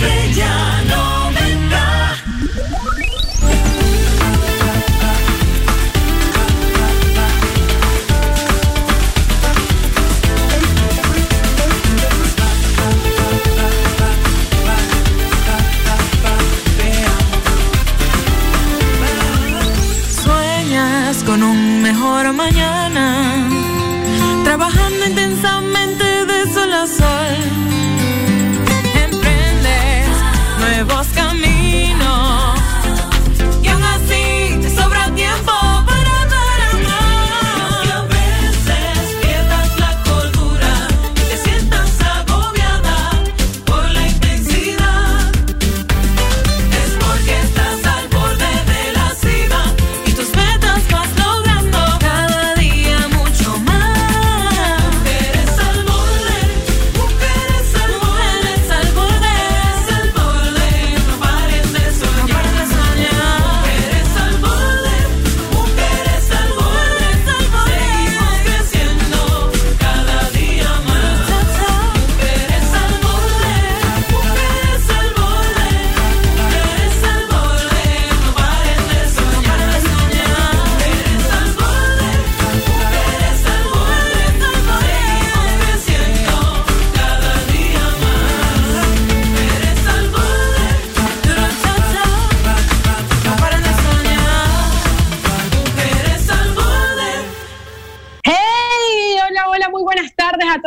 Estrella 90. Sueñas con un mejor mañana,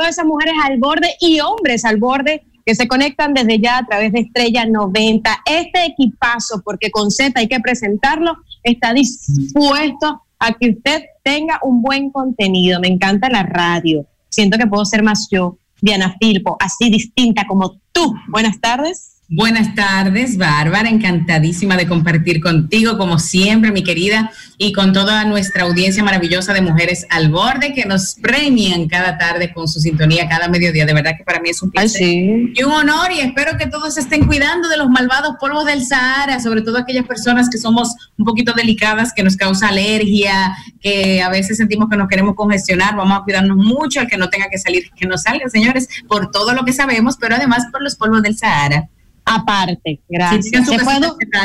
esas mujeres al borde y hombres al borde que se conectan desde ya a través de Estrella 90. Este equipazo, porque con Z hay que presentarlo, está dispuesto a que usted tenga un buen contenido. Me encanta la radio. Siento que puedo ser más yo, Diana Filpo, así distinta como tú. Buenas tardes. Buenas tardes, Bárbara, encantadísima de compartir contigo, como siempre, mi querida, y con toda nuestra audiencia maravillosa de mujeres al borde que nos premian cada tarde con su sintonía, cada mediodía. De verdad que para mí es un placer sí. y un honor, y espero que todos estén cuidando de los malvados polvos del Sahara, sobre todo aquellas personas que somos un poquito delicadas, que nos causa alergia, que a veces sentimos que nos queremos congestionar. Vamos a cuidarnos mucho, el que no tenga que salir, que no salga, señores, por todo lo que sabemos, pero además por los polvos del Sahara. Aparte, gracias. Se fue.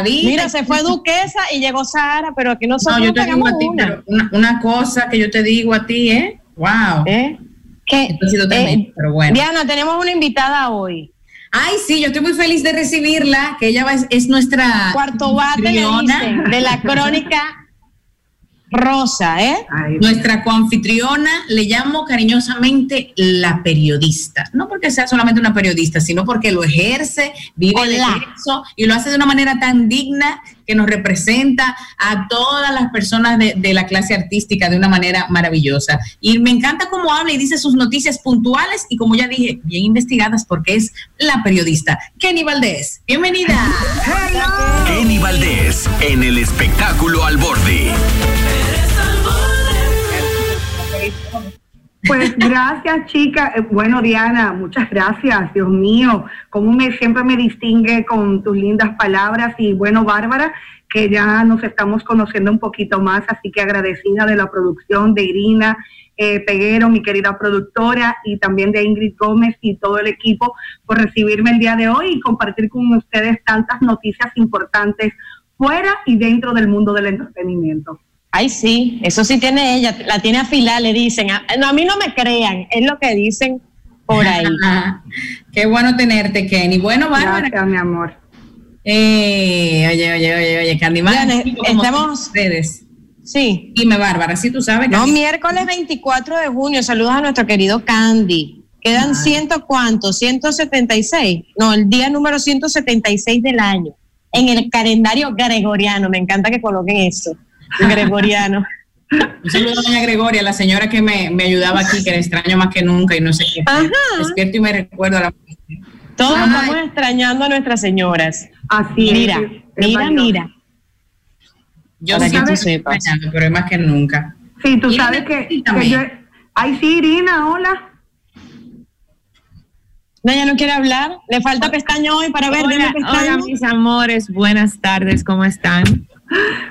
Mira, se fue Duquesa y llegó Sara, pero aquí No, nosotros yo te digo a ti, una. pero una, una cosa que yo te digo a ti, ¿eh? Wow. ¿Eh? Ha sido tremendo, pero bueno. Diana, tenemos una invitada hoy. Ay, sí, yo estoy muy feliz de recibirla, que ella es, es nuestra Cuarto bate de la crónica rosa, ¿eh? Nuestra coanfitriona le llamo cariñosamente la periodista. No porque sea solamente una periodista, sino porque lo ejerce, vive de Hola. eso y lo hace de una manera tan digna que nos representa a todas las personas de, de la clase artística de una manera maravillosa. Y me encanta cómo habla y dice sus noticias puntuales y como ya dije, bien investigadas porque es la periodista. Kenny Valdés, bienvenida. Kenny Valdés en el espectáculo al borde. Pues gracias, chica. Eh, Bueno, Diana, muchas gracias. Dios mío, cómo me siempre me distingue con tus lindas palabras y bueno, Bárbara, que ya nos estamos conociendo un poquito más, así que agradecida de la producción de Irina eh, Peguero, mi querida productora, y también de Ingrid Gómez y todo el equipo por recibirme el día de hoy y compartir con ustedes tantas noticias importantes fuera y dentro del mundo del entretenimiento. Ay, sí, eso sí tiene ella, la tiene afilada, le dicen. A, no, a mí no me crean, es lo que dicen por ahí. Qué bueno tenerte, Kenny. Bueno, Bárbara, Gracias, mi amor. Eh, oye, oye, oye, oye, como estamos- Ustedes. Sí. Dime, Bárbara, si tú sabes. No, Candy. miércoles 24 de junio. Saludos a nuestro querido Candy. Quedan ciento cuántos, 176. No, el día número 176 del año. En el calendario gregoriano. Me encanta que coloquen eso. Gregoriano. Un saludo a doña Gregoria, la señora que me, me ayudaba aquí, que la extraño más que nunca y no sé qué. Ajá. Despierto y me recuerdo a la Todos Ay. estamos extrañando a nuestras señoras. Así Mira, es, mira, valioso. mira. Yo Para que tú que sepas. pero es más que nunca. Sí, tú Irina, sabes que, que yo... Ay, sí, Irina, hola. No, ella no quiere hablar. Le falta pestaña hoy para ver. Hola, hola, mis amores, buenas tardes, ¿cómo están?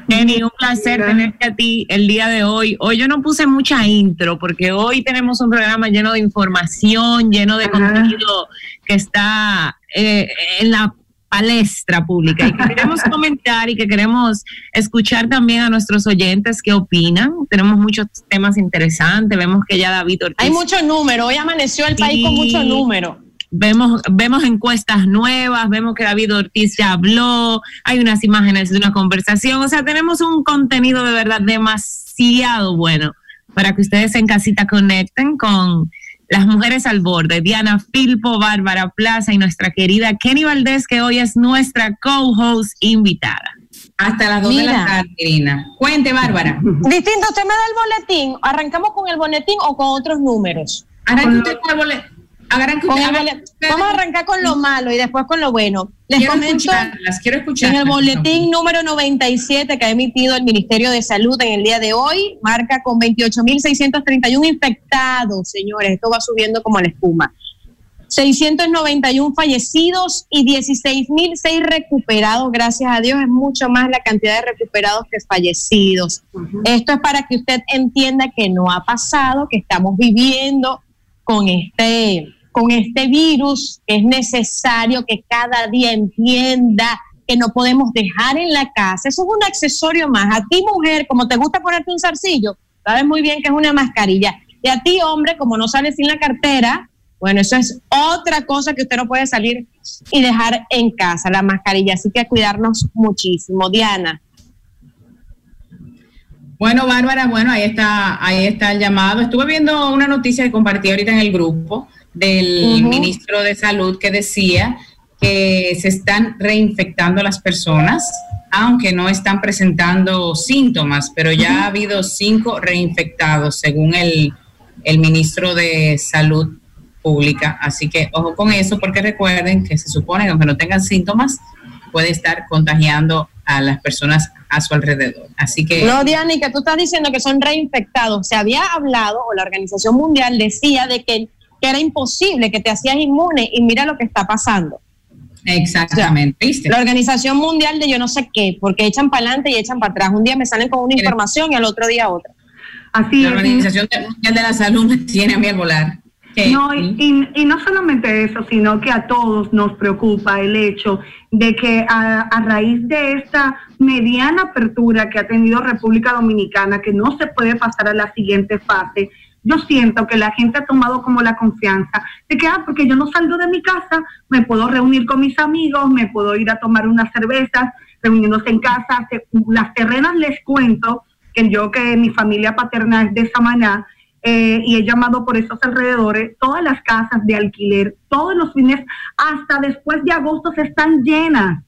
Jenny, un placer tenerte a ti el día de hoy. Hoy yo no puse mucha intro porque hoy tenemos un programa lleno de información, lleno de Ajá. contenido que está eh, en la palestra pública y que queremos comentar y que queremos escuchar también a nuestros oyentes qué opinan. Tenemos muchos temas interesantes, vemos que ya David Ortiz Hay mucho número. Hoy amaneció el país con mucho número. Vemos, vemos encuestas nuevas, vemos que David Ortiz ya habló, hay unas imágenes de una conversación, o sea, tenemos un contenido de verdad demasiado bueno para que ustedes en casita conecten con las mujeres al borde, Diana Filpo, Bárbara Plaza y nuestra querida Kenny Valdés, que hoy es nuestra co-host invitada. Hasta las 2 de la tarde, Irina. Cuente, Bárbara. Distinto, usted me da el boletín. ¿Arrancamos con el boletín o con otros números? Arranque usted con el boleto. Vamos a arrancar con lo malo y después con lo bueno. Les Quiero comento escucharlas, quiero escucharlas. en el boletín número 97 que ha emitido el Ministerio de Salud en el día de hoy, marca con 28.631 infectados, señores. Esto va subiendo como la espuma. 691 fallecidos y 16.006 recuperados, gracias a Dios, es mucho más la cantidad de recuperados que fallecidos. Esto es para que usted entienda que no ha pasado, que estamos viviendo con este, con este virus, es necesario que cada día entienda que no podemos dejar en la casa. Eso es un accesorio más. A ti, mujer, como te gusta ponerte un zarcillo, sabes muy bien que es una mascarilla. Y a ti, hombre, como no sales sin la cartera, bueno, eso es otra cosa que usted no puede salir y dejar en casa, la mascarilla. Así que a cuidarnos muchísimo. Diana. Bueno, Bárbara, bueno, ahí está, ahí está el llamado. Estuve viendo una noticia que compartí ahorita en el grupo del ministro de Salud que decía que se están reinfectando las personas, aunque no están presentando síntomas, pero ya ha habido cinco reinfectados, según el, el ministro de Salud Pública. Así que ojo con eso, porque recuerden que se supone que aunque no tengan síntomas, puede estar contagiando a las personas a su alrededor. Así que... No, Diana, y que tú estás diciendo que son reinfectados. Se había hablado, o la Organización Mundial decía, de que, que era imposible, que te hacías inmune, y mira lo que está pasando. Exactamente. La Organización Mundial de yo no sé qué, porque echan para adelante y echan para atrás. Un día me salen con una información y al otro día otra. Así La es. Organización Mundial de la Salud me tiene a mí al volar. No, y, y- y no solamente eso, sino que a todos nos preocupa el hecho de que a, a raíz de esta mediana apertura que ha tenido República Dominicana, que no se puede pasar a la siguiente fase, yo siento que la gente ha tomado como la confianza de que, ah, porque yo no salgo de mi casa, me puedo reunir con mis amigos, me puedo ir a tomar unas cervezas, reuniéndose en casa. Las terrenas les cuento que yo que mi familia paterna es de Samaná, eh, y he llamado por esos alrededores, todas las casas de alquiler, todos los fines, hasta después de agosto se están llenas.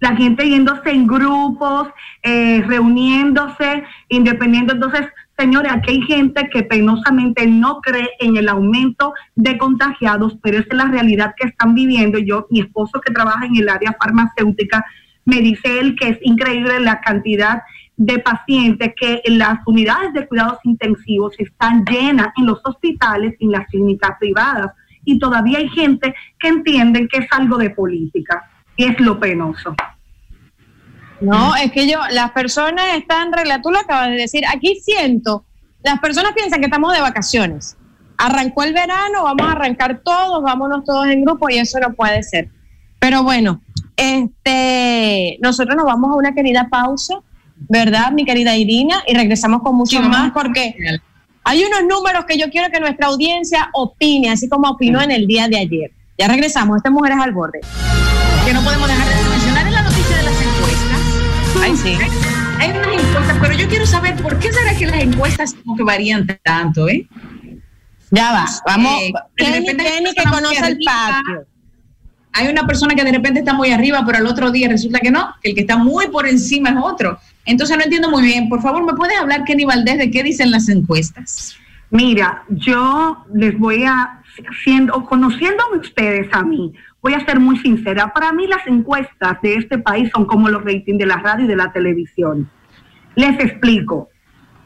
La gente yéndose en grupos, eh, reuniéndose, independiendo. Entonces, señores, aquí hay gente que penosamente no cree en el aumento de contagiados, pero esa es la realidad que están viviendo. Yo, mi esposo que trabaja en el área farmacéutica, me dice él que es increíble la cantidad de pacientes que en las unidades de cuidados intensivos están llenas en los hospitales y en las clínicas privadas. Y todavía hay gente que entienden que es algo de política. Y es lo penoso. No, es que yo, las personas están regla, tú lo acabas de decir, aquí siento, las personas piensan que estamos de vacaciones. Arrancó el verano, vamos a arrancar todos, vámonos todos en grupo y eso no puede ser. Pero bueno, este, nosotros nos vamos a una querida pausa, ¿verdad, mi querida Irina? Y regresamos con mucho Sí, más porque hay unos números que yo quiero que nuestra audiencia opine, así como opinó en el día de ayer. Ya regresamos, esta Mujeres al Borde. Que no podemos dejar de sí. Hay unas encuestas, pero yo quiero saber por qué será que las encuestas como que varían tanto, ¿eh? Ya va, vamos. Eh, de Kenny, repente que conoce el arriba. patio. Hay una persona que de repente está muy arriba, pero al otro día resulta que no, que el que está muy por encima es otro. Entonces no entiendo muy bien. Por favor, ¿me puedes hablar, Kenny Valdés, de qué dicen las encuestas? Mira, yo les voy a, siendo, conociéndome ustedes a mí, voy a ser muy sincera. Para mí las encuestas de este país son como los ratings de la radio y de la televisión. Les explico.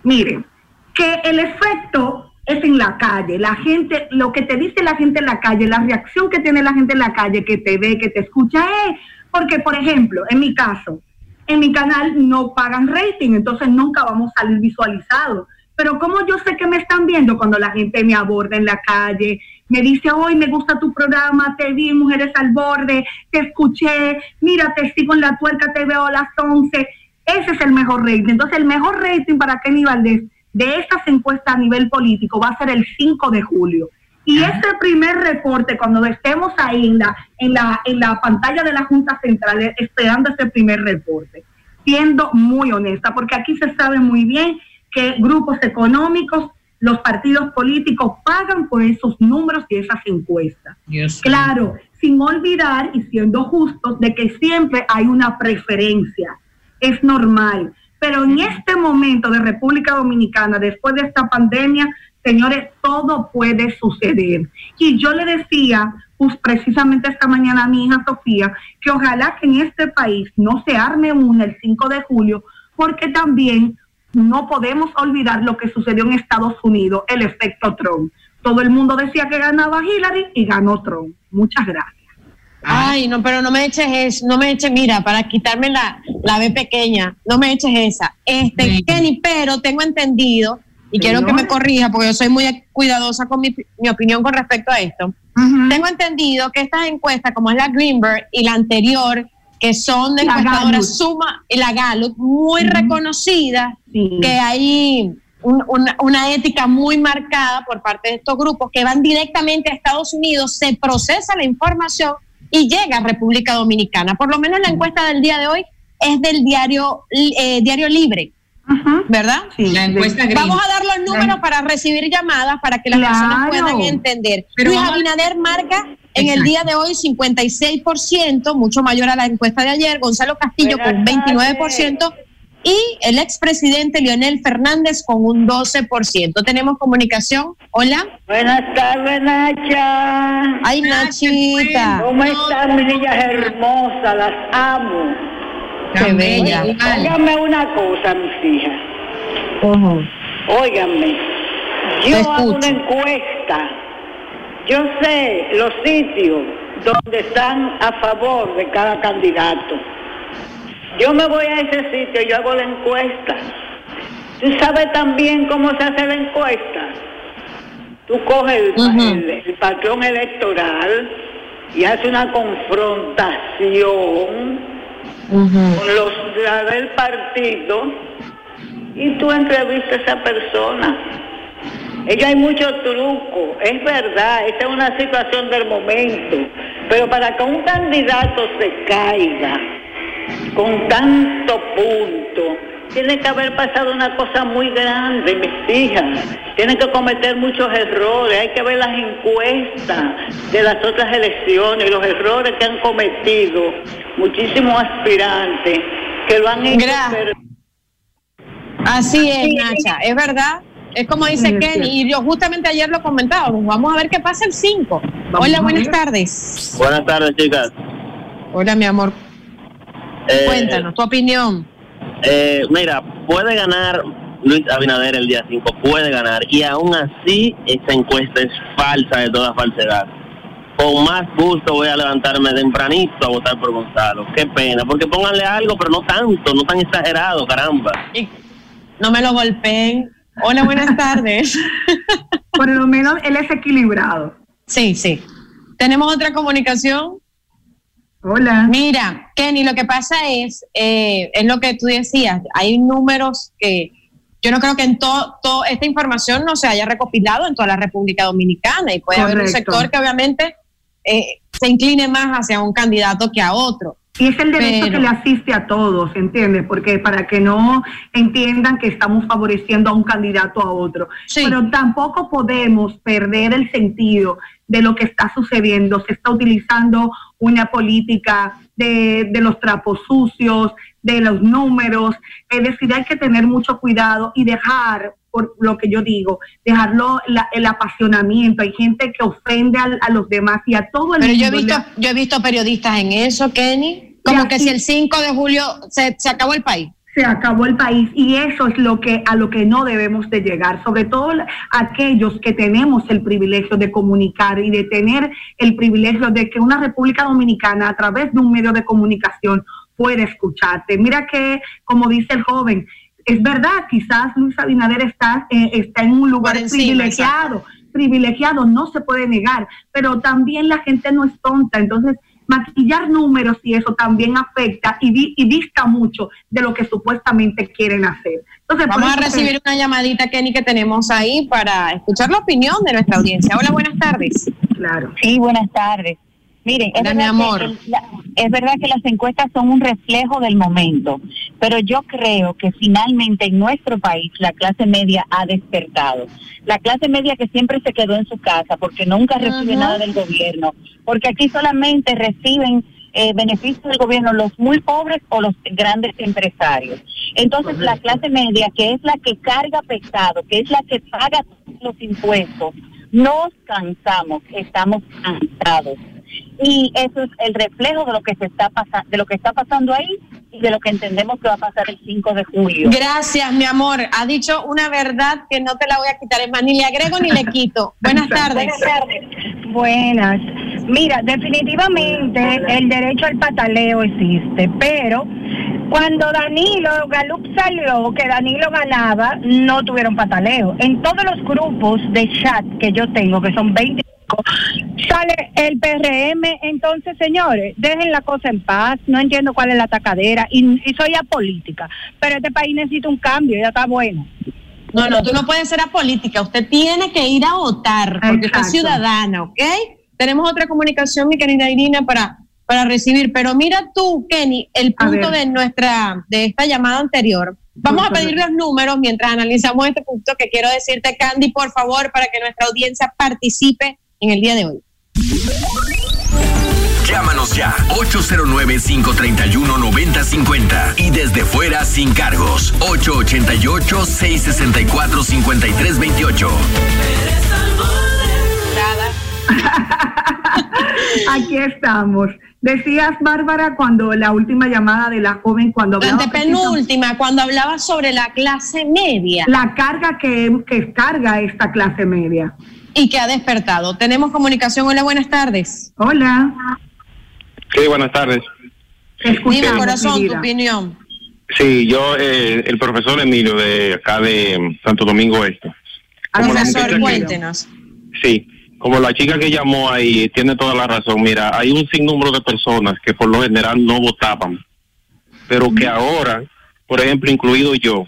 Miren, que el efecto es en la calle. La gente, lo que te dice la gente en la calle, la reacción que tiene la gente en la calle, que te ve, que te escucha, es porque, por ejemplo, en mi caso, en mi canal no pagan rating, entonces nunca vamos a salir visualizados. Pero como yo sé que me están viendo cuando la gente me aborda en la calle, me dice, hoy me gusta tu programa, te vi, Mujeres al Borde, te escuché, mira, te sigo en la tuerca, te veo a las 11. Ese es el mejor rating. Entonces, el mejor rating para Kenny Valdés de estas encuestas a nivel político va a ser el 5 de julio. Y ese primer reporte, cuando estemos ahí en la, en la, en la pantalla de la Junta Central, eh, esperando ese primer reporte, siendo muy honesta, porque aquí se sabe muy bien que grupos económicos, los partidos políticos pagan por esos números y esas encuestas. Claro, sin olvidar y siendo justos de que siempre hay una preferencia, es normal. Pero en este momento de República Dominicana, después de esta pandemia, señores, todo puede suceder. Y yo le decía, pues precisamente esta mañana a mi hija Sofía, que ojalá que en este país no se arme una el 5 de julio, porque también no podemos olvidar lo que sucedió en Estados Unidos, el efecto Trump. Todo el mundo decía que ganaba Hillary y ganó Trump. Muchas gracias. Ay, no, pero no me eches eso, no me eches, mira, para quitarme la, la B pequeña, no me eches esa. Este, Sí. Kenny, pero tengo entendido, y quiero que me corrija, porque yo soy muy cuidadosa con mi, mi opinión con respecto a esto. Tengo entendido que estas encuestas, como es la Greenberg y la anterior, que son de encuestadoras suma y la Gallup, muy reconocidas, Sí. que hay un- una, una ética muy marcada por parte de estos grupos que van directamente a Estados Unidos, se procesa la información y llega a República Dominicana. Por lo menos la encuesta del día de hoy es del diario, eh, diario Libre. ¿verdad? Sí. La encuesta Green. Vamos a dar los números para recibir llamadas para que las Claro. personas puedan entender. Pero Luis Abinader marca en el día de hoy 56%, mucho mayor a la encuesta de ayer. Gonzalo Castillo con un 29% y el expresidente Leonel Fernández con un 12%. Tenemos comunicación. Hola. Buenas tardes, Nacha. Ay, Nachita. ¿Cómo están, mis niñas hermosas? Las amo. Qué bella. Óigame una cosa, mis hijas. Óigame. Yo hago una encuesta. Yo sé los sitios donde están a favor de cada candidato. Yo me voy a ese sitio, yo hago la encuesta. ¿Tú sabes también cómo se hace la encuesta? Tú coges el, Ujú. el- el patrón electoral y haces una confrontación con los la del partido y tú entrevistas a esa persona. Ella hay mucho truco, es verdad, esta es una situación del momento, pero para que un candidato se caiga con tanto punto, tiene que haber pasado una cosa muy grande, mis hijas. Tienen que cometer muchos errores, hay que ver las encuestas de las otras elecciones, los errores que han cometido muchísimos aspirantes que lo han hecho Así es, Nacha, es verdad. Es como dice Sí, es Kenny, y yo justamente ayer lo comentábamos. Vamos a ver qué pasa el 5. Hola, buenas tardes. Buenas tardes, chicas. Hola, mi amor. Eh, Cuéntanos tu opinión. eh, mira, puede ganar Luis Abinader el día 5, puede ganar. Y aún así, esa encuesta es falsa de toda falsedad. Con más gusto voy a levantarme tempranito a votar por Gonzalo. Qué pena, porque pónganle algo, pero no tanto, no tan exagerado, caramba. Y no me lo golpeen. Hola, buenas tardes. Por lo menos él es equilibrado. Sí, sí. Tenemos otra comunicación. Hola. Mira, Kenny, lo que pasa es, eh, es lo que tú decías, hay números que yo no creo que en todo todo esta información no se haya recopilado en toda la República Dominicana y puede haber un sector que obviamente eh, se incline más hacia un candidato que a otro. Y es el derecho Pero- que le asiste a todos, ¿entiendes? Porque para que no entiendan que estamos favoreciendo a un candidato a otro. Sí. Pero tampoco podemos perder el sentido de lo que está sucediendo. Se está utilizando una política de, de los trapos sucios, de los números. Es decir, hay que tener mucho cuidado y dejar, por lo que yo digo, dejarlo la- el apasionamiento. Hay gente que ofende a, los demás y a todo el Pero yo he mundo. visto, yo he visto periodistas en eso, Kenny. Como que si el 5 de julio se, se acabó el país. se acabó el país y eso es lo que a lo que no debemos de llegar, sobre todo aquellos que tenemos el privilegio de comunicar y de tener el privilegio de que una República Dominicana a través de un medio de comunicación pueda escucharte. Mira que, como dice el joven, es verdad, quizás Luis Abinader está, eh, está en un lugar encima, privilegiado, privilegiado, no se puede negar, pero también la gente no es tonta, entonces maquillar números y eso también afecta y, di- y dista mucho de lo que supuestamente quieren hacer. Entonces, Vamos a que- recibir una llamadita, Kenny, que tenemos ahí para escuchar la opinión de nuestra audiencia. Hola, buenas tardes. Claro. Sí, buenas tardes. Miren, es verdad, amor. Que el- la- es verdad que las encuestas son un reflejo del momento, pero yo creo que finalmente en nuestro país la clase media ha despertado. La clase media que siempre se quedó en su casa porque nunca recibe nada del gobierno, porque aquí solamente reciben eh, beneficios del gobierno los muy pobres o los grandes empresarios. Entonces la clase media, que es la que carga pesado, que es la que paga los impuestos, nos cansamos, estamos cansados. Y eso es el reflejo de lo que se está pasando, de lo que está pasando ahí y de lo que entendemos que va a pasar el 5 de julio. Gracias, mi amor. Ha dicho una verdad que no te la voy a quitar. Es más, ni le agrego ni le quito. Buenas tardes. Buenas tardes. Buenas. Mira, definitivamente el derecho al pataleo existe, pero cuando Danilo Galup salió, que Danilo ganaba, no tuvieron pataleo. En todos los grupos de chat que yo tengo, que son 20 sale el PRM, entonces señores, dejen la cosa en paz, no entiendo cuál es la tacadera y, y soy apolítica, pero este país necesita un cambio, ya está bueno. No, no, tú no puedes ser apolítica. Usted tiene que ir a votar porque usted es Exacto. ciudadana, ¿ok? Tenemos otra comunicación, mi querida Irina, para, para recibir. Pero mira tú, Kenny, el punto de nuestra, de esta llamada anterior. Vamos a pedir los números mientras analizamos este punto que quiero decirte, Candy, por favor, para que nuestra audiencia participe en el día de hoy. Llámanos ya 809-531-9050 y desde fuera sin cargos 888-664-5328. Aquí estamos. Decías, Bárbara, cuando la última llamada de la joven, cuando La hablaba penúltima, cuando hablaba sobre la clase media la carga que, que carga esta clase media. y que ha despertado. Tenemos comunicación. Hola, buenas tardes. Hola, Sí, buenas tardes. Dime, mi corazón, tu opinión. Sí, yo, eh, el profesor Emilio de acá de mm, Santo Domingo Este. Como muchacha Profesor, que- cuéntenos. Sí, como la chica que llamó ahí tiene toda la razón. Mira, hay un sinnúmero de personas que por lo general no votaban, pero que ahora, por ejemplo, incluido yo,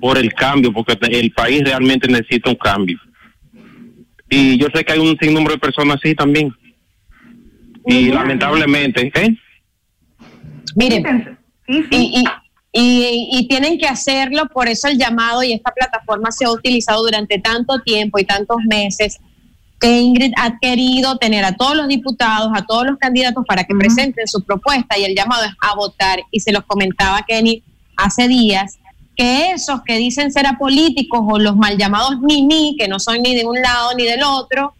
por el cambio, porque el país realmente necesita un cambio. Y yo sé que hay un sinnúmero de personas así también. Y lamentablemente, ¿eh? Miren, Sí, sí. y, y, y, y tienen que hacerlo, por eso el llamado y esta plataforma se ha utilizado durante tanto tiempo y tantos meses que Ingrid ha querido tener a todos los diputados, a todos los candidatos para que presenten su propuesta y el llamado es a votar. Y se los comentaba Kenny hace días que esos que dicen ser apolíticos o los mal llamados ni que no son ni de un lado ni del otro,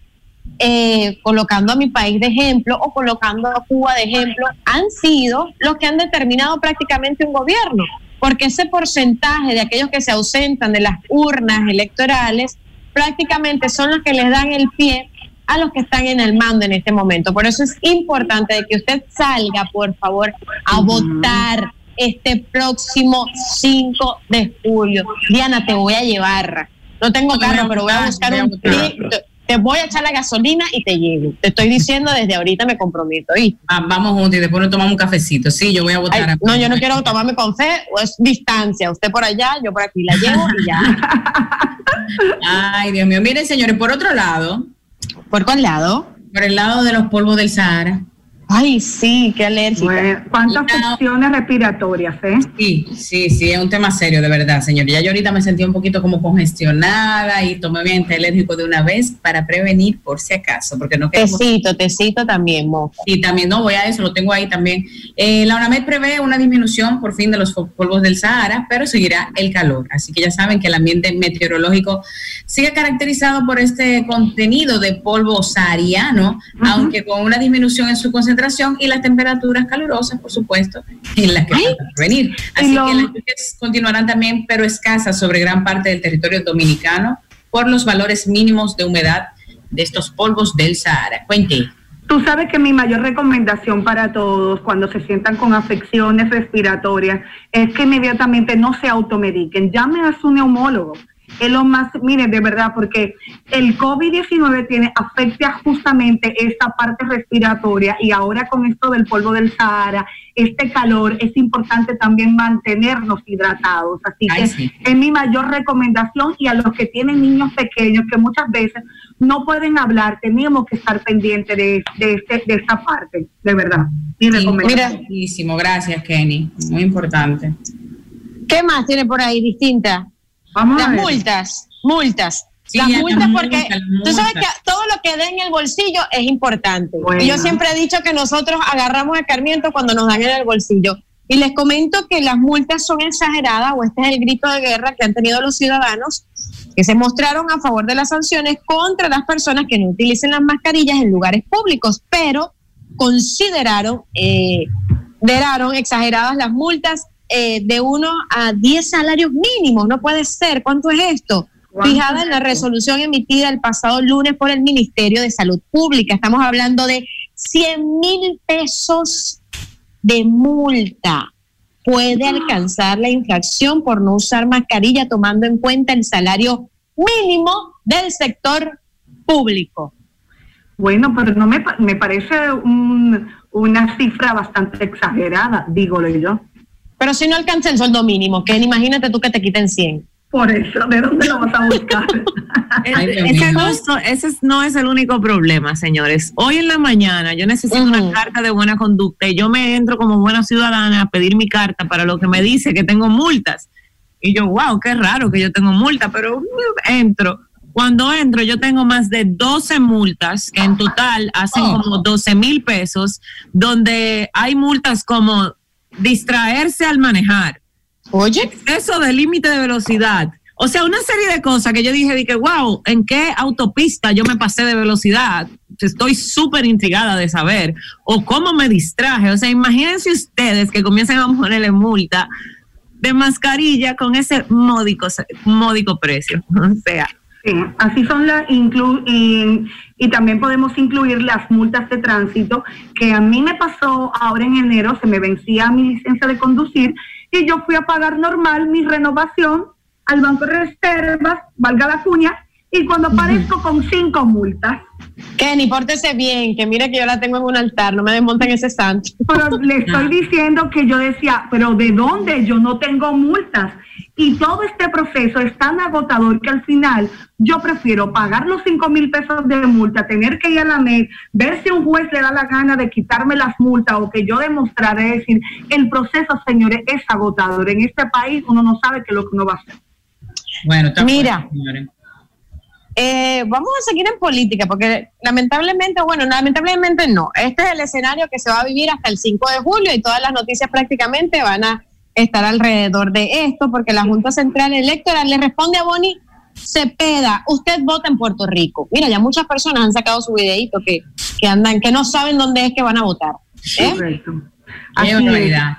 eh, colocando a mi país de ejemplo o colocando a Cuba de ejemplo, han sido los que han determinado prácticamente un gobierno, porque ese porcentaje de aquellos que se ausentan de las urnas electorales prácticamente son los que les dan el pie a los que están en el mando en este momento. Por eso es importante de que usted salga, por favor, a votar este próximo 5 de julio. Diana, te voy a llevar. No tengo carro, pero voy a buscar un te- voy a echar la gasolina y te llevo. Te estoy diciendo desde ahorita, me comprometo. Ah, vamos juntos y después nos tomamos un cafecito. Sí, yo voy a votar. Ay, no, yo no quiero tomarme con fe, o es distancia. Usted por allá, yo por aquí la llevo y ya. Ay, Dios mío. Miren, señores, por otro lado, ¿Por cuál lado? por el lado de los polvos del Sahara, Ay, sí, qué alérgica. Bueno, ¿Cuántas funciones respiratorias, eh? Sí, sí, sí, es un tema serio, de verdad, señor. Ya yo ahorita me sentí un poquito como congestionada y tomé mi antialérgico de una vez para prevenir por si acaso, porque no queremos... Tecito, tecito también, moja. Y también, no voy a eso, lo tengo ahí también. Eh, la UNAMED prevé una disminución por fin de los polvos del Sahara, pero seguirá el calor. Así que ya saben que el ambiente meteorológico sigue caracterizado por este contenido de polvo sahariano, aunque con una disminución en su concentración y las temperaturas calurosas, por supuesto, en las que falta por venir. Así lo- que las lluvias continuarán también, pero escasas sobre gran parte del territorio dominicano por los valores mínimos de humedad de estos polvos del Sahara. Cuente. Tú sabes que mi mayor recomendación para todos cuando se sientan con afecciones respiratorias es que inmediatamente no se automediquen, llamen a su neumólogo. Es lo más, miren, de verdad, porque el COVID-19 tiene, afecta justamente esta parte respiratoria y ahora con esto del polvo del Sahara, este calor, es importante también mantenernos hidratados. Así Ay, que sí. es mi mayor recomendación y a los que tienen niños pequeños que muchas veces no pueden hablar, tenemos que estar pendientes de, de, este- de esta parte, de verdad. Mi recomendación. Gracias Kenny, muy importante. ¿Qué más tiene por ahí distinta? Vamos Las a multas, multas. Sí, las multas porque tú sabes que todo lo que dé en el bolsillo es importante. Bueno. Y yo siempre he dicho que nosotros agarramos el carmiento cuando nos dan en el bolsillo. Y les comento que las multas son exageradas o este es el grito de guerra que han tenido los ciudadanos que se mostraron a favor de las sanciones contra las personas que no utilicen las mascarillas en lugares públicos, pero consideraron, eh, consideraron exageradas las multas eh, de 1 a 10 salarios mínimos. No puede ser. ¿Cuánto es esto? ¿Cuánto Fijada en la resolución emitida el pasado lunes por el Ministerio de Salud Pública. Estamos hablando de 100 mil pesos de multa. Puede alcanzar la infracción por no usar mascarilla tomando en cuenta el salario mínimo del sector público. Bueno, pero no me, me parece un- una cifra bastante exagerada, digo yo. Pero si no alcanza el sueldo mínimo, que imagínate tú que te quiten 100. Por eso, ¿de dónde lo vas a buscar? Ay, Ese, no es- ese es- no es el único problema, señores. Hoy en la mañana yo necesito una carta de buena conducta y yo me entro como buena ciudadana a pedir mi carta para lo que me dice que tengo multas. Y yo, wow, qué raro que yo tengo multas, pero uh, entro. Cuando entro yo tengo más de 12 multas, que en total hacen Oh. como 12 mil pesos, donde hay multas como distraerse al manejar, Oye, exceso de límite de velocidad. O sea, una serie de cosas que yo dije, dije, wow, ¿en qué autopista yo me pasé de velocidad? Estoy súper intrigada de saber. O cómo me distraje. O sea, imagínense ustedes que comiencen a ponerle multa de mascarilla con ese módico, módico precio. O sea, Sí, así son las inclu y, y también podemos incluir las multas de tránsito que a mí me pasó ahora en enero, se me vencía mi licencia de conducir y yo fui a pagar normal mi renovación al Banco de Reservas, valga la cuña, y cuando aparezco con cinco multas, Kenny, pórtese bien, que mire que yo la tengo en un altar, no me desmonten ese santo. pero le estoy diciendo que yo decía, pero ¿de dónde? Yo no tengo multas. Y todo este proceso es tan agotador que al final yo prefiero pagar los cinco mil pesos de multa, tener que ir a la MED, ver si un juez le da la gana de quitarme las multas o que yo demostraré, es decir, el proceso, señores, es agotador. En este país uno no sabe qué es lo que uno va a hacer. Bueno, está Mira. fuerte. Eh, vamos a seguir en política, porque lamentablemente, bueno, lamentablemente no. Este es el escenario que se va a vivir hasta el 5 de julio y todas las noticias prácticamente van a estar alrededor de esto, porque la Junta Central Electoral le responde a Boni Cepeda, usted vota en Puerto Rico. Mira, ya muchas personas han sacado su videito que, que andan, que no saben dónde es que van a votar. ¿eh? Correcto. Qué Así es. barbaridad.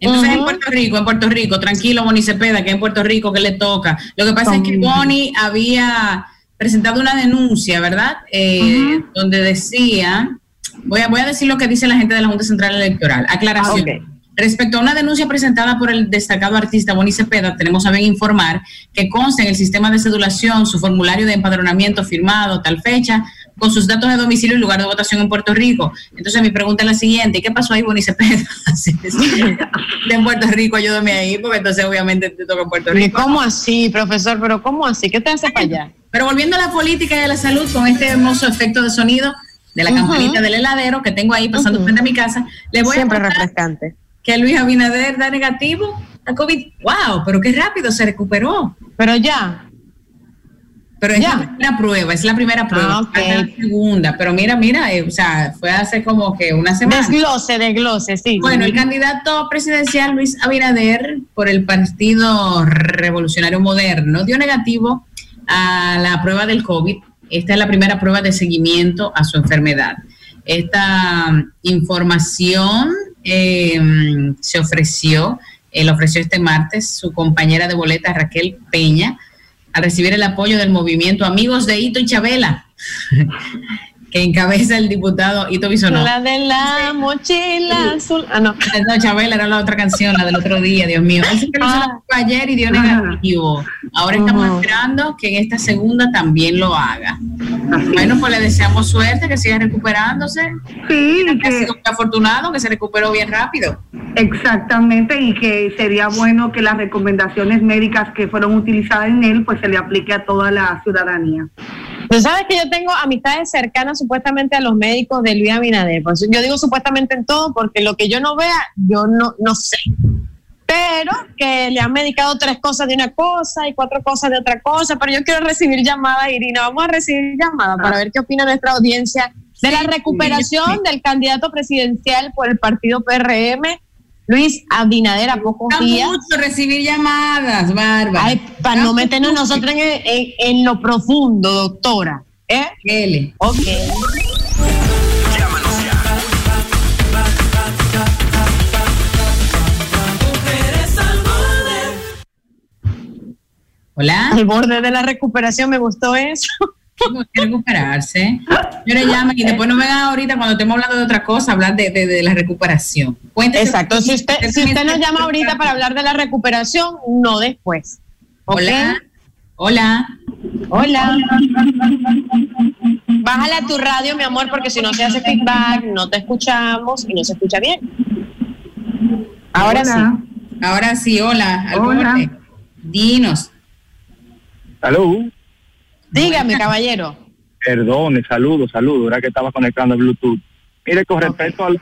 Entonces en. Puerto Rico, en Puerto Rico, tranquilo, Boni Cepeda, que en Puerto Rico, que le toca. Lo que pasa es que Boni había presentado una denuncia, ¿verdad? Eh. Donde decía, voy a, voy a decir lo que dice la gente de la Junta Central Electoral. Aclaración. Ah, ok. Respecto a una denuncia presentada por el destacado artista Boni Cepeda, tenemos a bien informar que consta en el sistema de cedulación su formulario de empadronamiento firmado tal fecha con sus datos de domicilio y lugar de votación en Puerto Rico. Entonces mi pregunta es la siguiente, ¿qué pasó ahí Boni Cepeda? De Puerto Rico, ayúdame ahí, porque entonces obviamente te toca en Puerto ¿Y Rico. ¿Cómo así, profesor? ¿Pero cómo así? ¿Qué te hace para allá? Pero volviendo a la política y a la salud con este hermoso efecto de sonido, de la Ujú. campanita del heladero que tengo ahí pasando Ujú. frente a mi casa, le voy Siempre a contar refrescante. Que Luis Abinader da negativo a COVID. ¡Wow! Pero qué rápido se recuperó. Pero ya. Pero es Ya. la primera prueba, es la primera prueba. Ah, ok. Falta la segunda. Pero mira, mira, eh, o sea, fue hace como que una semana. Desglose, desglose, sí. Bueno, el candidato presidencial Luis Abinader por el Partido Revolucionario Moderno dio negativo a la prueba del COVID. Esta es la primera prueba de seguimiento a su enfermedad. Esta mm, información eh, se ofreció, eh, la ofreció este martes su compañera de boleta Raquel Peña al recibir el apoyo del movimiento Amigos de Hito y Chabela, que encabeza el diputado Hito Bisonó. La de la mochila azul. Ah, no. No, Chabela era la otra canción, la del otro día, Dios mío. Él se prueba ayer y dio negativo. Ahora estamos Ujú. esperando que en esta segunda también lo haga. Bueno, pues le deseamos suerte, que siga recuperándose. Sí, que ha sido muy afortunado, que se recuperó bien rápido. Exactamente, y que sería bueno que las recomendaciones médicas que fueron utilizadas en él, pues se le aplique a toda la ciudadanía. Tú sabes que yo tengo amistades cercanas supuestamente a los médicos de Luis Abinader. Pues yo digo supuestamente en todo porque lo que yo no vea, yo no, no sé. Pero que le han medicado tres cosas de una cosa y cuatro cosas de otra cosa. Pero yo quiero recibir llamada, Irina. Vamos a recibir llamada para ver qué opina nuestra audiencia de la recuperación del candidato presidencial por el partido PRM, Luis Abinader, a pocos Da días. mucho recibir llamadas, Bárbara. Ay, para no meternos nosotros en, en- en lo profundo, doctora. ¿Eh? L. Ok. Mujeres al borde. Hola. Al borde de la recuperación, me gustó eso. Que recuperarse. Yo le llamo y después no me hagan ahorita cuando estemos hablando de otra cosa, hablar de, de- de la recuperación. Cuéntese. Exacto. Si usted, si usted nos llama ahorita para hablar de la recuperación, no después. Hola. Hola. Hola. Bájale a tu radio, mi amor, porque si no se hace feedback, no te escuchamos y no se escucha bien. Ahora Hola. Ahora sí, hola. al Hola. Dinos. Salud. Dígame, caballero. Perdone, saludos, saludos. Era que estaba conectando el Bluetooth. Mire, con respecto a, lo,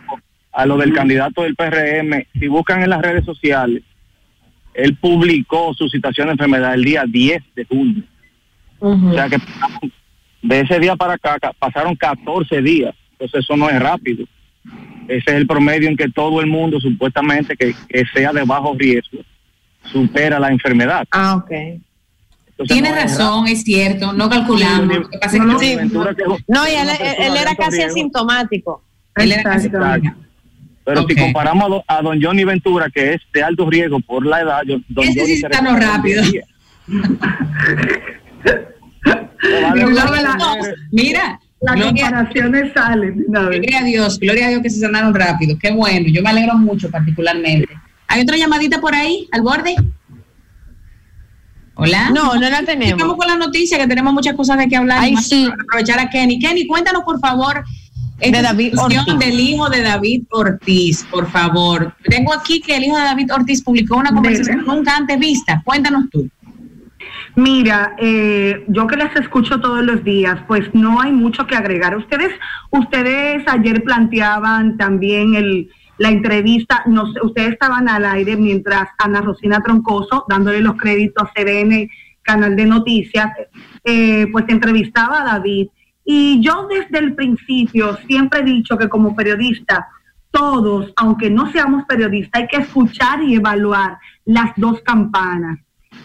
a lo del candidato del PRM, si buscan en las redes sociales, él publicó su situación de enfermedad el día 10 de junio. O sea que de ese día para acá pasaron 14 días. Entonces eso no es rápido. Ese es el promedio en que todo el mundo, supuestamente, que, que sea de bajo riesgo, supera la enfermedad. Ah, ok. Entonces, Tiene no es razón, es cierto, no calculamos. Lo que pasa es que No, Sí, No, y él, era casi riesgo. asintomático. él era casi- Exacto. Pero si comparamos a, do- a don Johnny Ventura, que es de alto riesgo por la edad, yo, don Ese Johnny sí se está no rápido. 10 días. No vale Pero la no, pena la- tener- Mira, Las gloria, comparaciones salen. de una vez. gloria a Dios, gloria a Dios que se sanaron rápido. Qué bueno, yo me alegro mucho particularmente. ¿Hay otra llamadita por ahí, al borde? Hola. No, no la Vamos tenemos. con la noticia, que tenemos muchas cosas de que hablar. Ay, y más sí. para Aprovechar a Kenny. Kenny, cuéntanos, por favor, De David Ortiz. del hijo de David Ortiz, por favor. Tengo aquí que el hijo de David Ortiz publicó una conversación nunca antes vista. Cuéntanos tú. Mira, eh, yo que las escucho todos los días, pues no hay mucho que agregar. Ustedes, ustedes ayer planteaban también el, la entrevista, no sé, ustedes estaban al aire mientras Ana Rosina Troncoso, dándole los créditos a CDN, canal de noticias, eh, pues entrevistaba a David. Y yo desde el principio siempre he dicho que como periodista, todos, aunque no seamos periodistas, hay que escuchar y evaluar las dos campanas.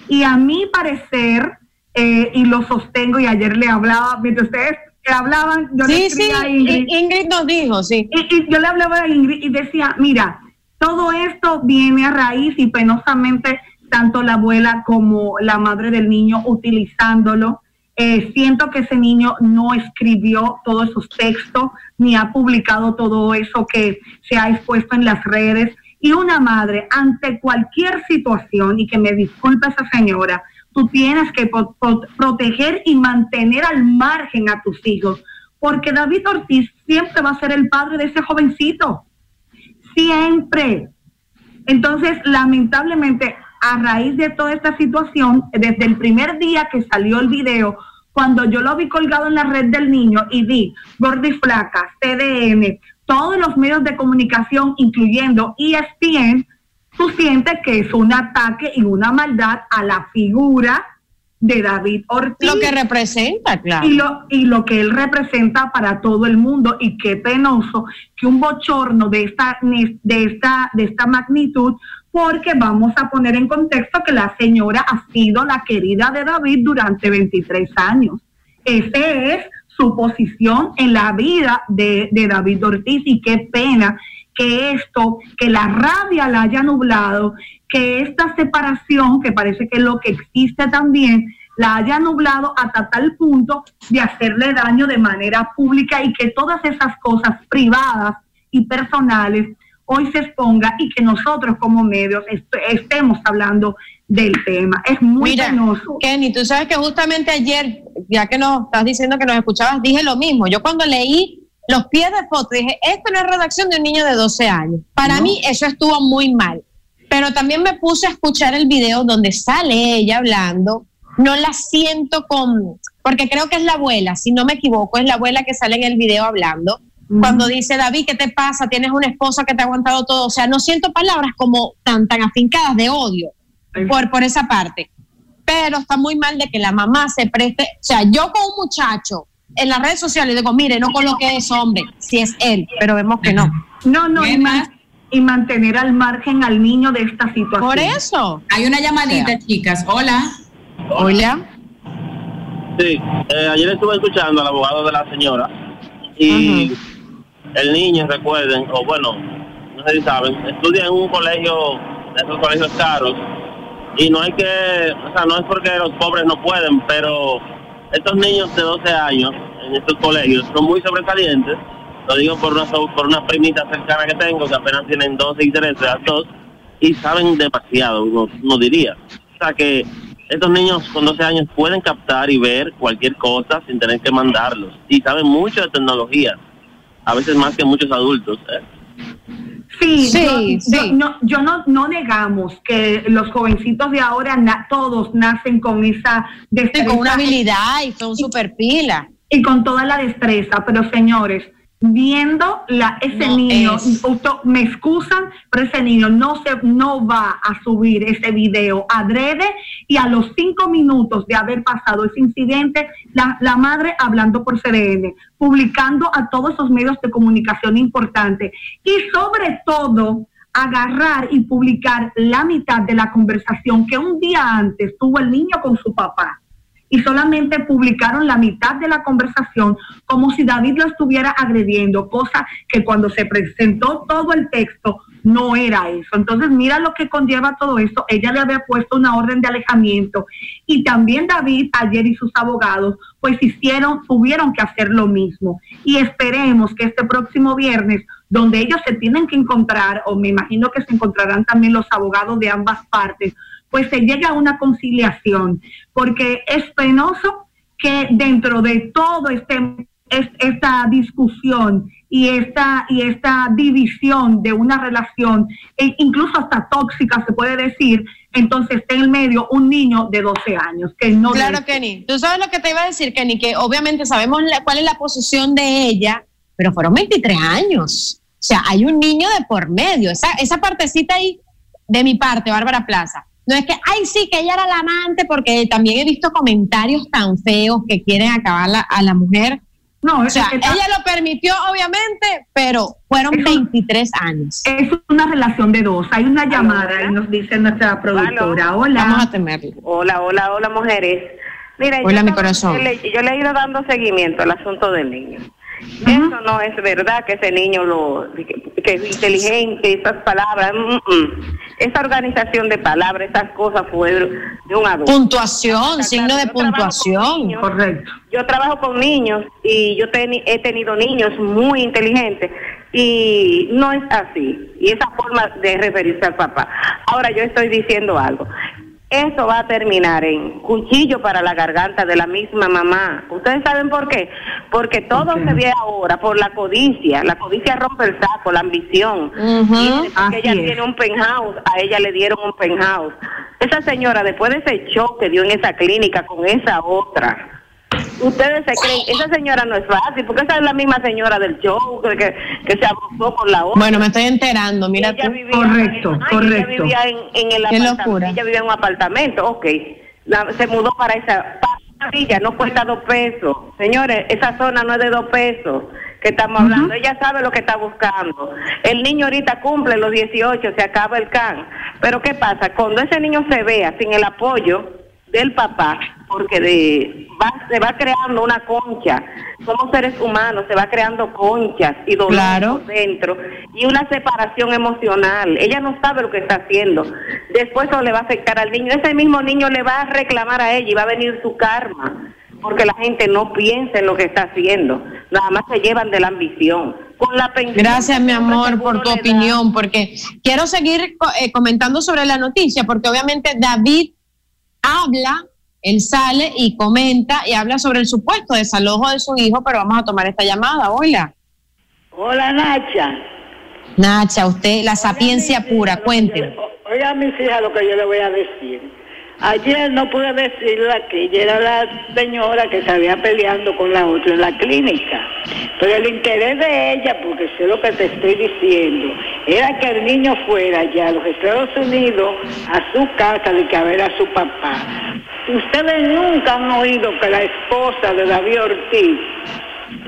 Y a mi parecer, eh, y lo sostengo, y ayer le hablaba, mientras ustedes hablaban, yo le Sí, sí, escribía a Ingrid, Ingrid nos dijo, sí. y, y yo le hablaba a Ingrid y decía, mira, todo esto viene a raíz y penosamente tanto la abuela como la madre del niño utilizándolo. Eh, siento que ese niño no escribió todos esos textos ni ha publicado todo eso que se ha expuesto en las redes. Y una madre, ante cualquier situación, y que me disculpe esa señora, tú tienes que pro- pro- proteger y mantener al margen a tus hijos, porque David Ortiz siempre va a ser el padre de ese jovencito. Siempre. Entonces, lamentablemente, a raíz de toda esta situación, desde el primer día que salió el video, cuando yo lo vi colgado en la red del niño y vi Gordi Flaca, CDN, todos los medios de comunicación, incluyendo ESPN, tú sientes que es un ataque y una maldad a la figura de David Ortiz. Lo que representa, claro. Y lo, y lo que él representa para todo el mundo. Y qué penoso que un bochorno de esta, de esta, de esta magnitud, porque vamos a poner en contexto que la señora ha sido la querida de David durante 23 años. Esa es su posición en la vida de, de David Ortiz y qué pena que esto, que la rabia la haya nublado, que esta separación, que parece que es lo que existe también, la haya nublado hasta tal punto de hacerle daño de manera pública y que todas esas cosas privadas y personales hoy se exponga y que nosotros como medios est- estemos hablando del tema. Es muy Mira, penoso. Kenny, tú sabes que justamente ayer, ya que nos estás diciendo que nos escuchabas, dije lo mismo. Yo cuando leí los pies de foto dije, esto no es redacción de un niño de 12 años. Para mí eso estuvo muy mal. Pero también me puse a escuchar el video donde sale ella hablando. No la siento con, porque creo que es la abuela, si no me equivoco, es la abuela que sale en el video hablando. Cuando dice, David, ¿qué te pasa? Tienes una esposa que te ha aguantado todo. O sea, no siento palabras como tan, tan afincadas de odio por, por esa parte. Pero está muy mal de que la mamá se preste. O sea, yo con un muchacho en las redes sociales digo, mire, no coloque ese hombre, si es él, pero vemos que no. No, no, y, man- y mantener al margen al niño de esta situación. Por eso. Hay una llamadita, chicas. Hola. Hola. Sí, eh, ayer estuve escuchando al abogado de la señora y el niño, recuerden, o bueno, no sé si saben, estudia en un colegio, de esos colegios caros, y no hay que, o sea, no es porque los pobres no pueden, pero estos niños de 12 años en estos colegios son muy sobresalientes, lo digo por una, por una primita cercana que tengo, que apenas tienen 12 y 13, las dos, y saben demasiado, uno, uno diría. O sea que estos niños con 12 años pueden captar y ver cualquier cosa sin tener que mandarlos. Y saben mucho de tecnología, a veces más que muchos adultos. ¿eh? Sí, Sí, yo, yo- no, yo no, no negamos que los jovencitos de ahora na- todos nacen con esa Sí, destreza con una habilidad y son super pila. y con toda la destreza, pero señores, viendo la, ese No niño, es. me excusan, pero ese niño no se no va a subir ese video adrede y a los cinco minutos de haber pasado ese incidente, la, la madre hablando por CDN, publicando a todos esos medios de comunicación importantes y sobre todo agarrar y publicar la mitad de la conversación que un día antes tuvo el niño con su papá y solamente publicaron la mitad de la conversación como si David lo estuviera agrediendo, cosa que cuando se presentó todo el texto no era eso. Entonces mira lo que conlleva todo esto. Ella le había puesto una orden de alejamiento y también David ayer y sus abogados pues hicieron, tuvieron que hacer lo mismo. Y esperemos que este próximo viernes, donde ellos se tienen que encontrar, o me imagino que se encontrarán también los abogados de ambas partes, pues se llegue a una conciliación, porque es penoso que dentro de todo este es- esta discusión y esta y esta división de una relación e incluso hasta tóxica se puede decir entonces está en el medio un niño de 12 años que no Claro, Kenny. Tú sabes lo que te iba a decir, Kenny, que obviamente sabemos cuál es la posición de ella, pero fueron 23 años. O sea, hay un niño de por medio. Esa, esa partecita ahí, de mi parte, Bárbara Plaza. No es que, ay, sí, que ella era la amante, porque también he visto comentarios tan feos que quieren acabar la- a la mujer. No, o es sea, que- ella lo permitió, obviamente, pero fueron 23 años. es una relación de dos. Hay una llamada y nos dice nuestra productora. Hola. Vamos a temerlo. Hola, hola, hola, mujeres. Mira, Hola, yo mi corazón. Yo le, yo le he ido dando seguimiento al asunto del niño. Eso no es verdad que ese niño lo que es inteligente, esas palabras, mm, mm. esa organización de palabras, esas cosas fueron de un adulto. Puntuación, signo claro, de yo trabajo con puntuación. niños. Correcto. Yo trabajo con niños y yo teni- he tenido niños muy inteligentes y no es así. Y esa forma de referirse al papá. Ahora yo estoy diciendo algo. Eso va a terminar en cuchillo para la garganta de la misma mamá. ¿Ustedes saben por qué? Porque todo se ve ahora por la codicia. La codicia rompe el saco, la ambición. Y Así ella es. tiene un penthouse, a ella le dieron un penthouse. Esa señora, después de ese shock que dio en esa clínica con esa otra, Ustedes se creen, esa señora no es fácil, porque esa es la misma señora del show que, que, que se abusó con la otra. Bueno, me estoy enterando, mira Ella tú. vivía- Correcto, Ay, correcto. Ella vivía en, en el Qué apartamento. locura. Ella vivía en un apartamento, ok. La- se mudó para esa para villa, no cuesta dos pesos. Señores, esa zona no es de dos pesos que estamos hablando. Ella sabe lo que está buscando. El niño ahorita cumple los 18, se acaba el can. Pero ¿qué pasa? Cuando ese niño se vea sin el apoyo del papá, porque de, va, se va creando una concha. Somos seres humanos, se va creando conchas y dolor Claro. dentro y una separación emocional. Ella no sabe lo que está haciendo. Después eso le va a afectar al niño. Ese mismo niño le va a reclamar a ella y va a venir su karma, porque la gente no piensa en lo que está haciendo. Nada más se llevan de la ambición. Con la pensión Gracias, mi amor, por tu da. opinión, porque quiero seguir eh, comentando sobre la noticia, porque obviamente David habla, él sale y comenta y habla sobre el supuesto desalojo de su hijo, pero vamos a tomar esta llamada. Hola. Hola, Nacha. Nacha, usted, la sapiencia pura, cuénteme. Oiga, mis hijas, lo que yo le voy a decir. Ayer no pude decirle que ella era la señora que se había peleando con la otra en la clínica. Pero el interés de ella, porque sé lo que te estoy diciendo, era que el niño fuera ya a los Estados Unidos, a su casa, de que a ver a su papá. Ustedes nunca han oído que la esposa de David Ortiz,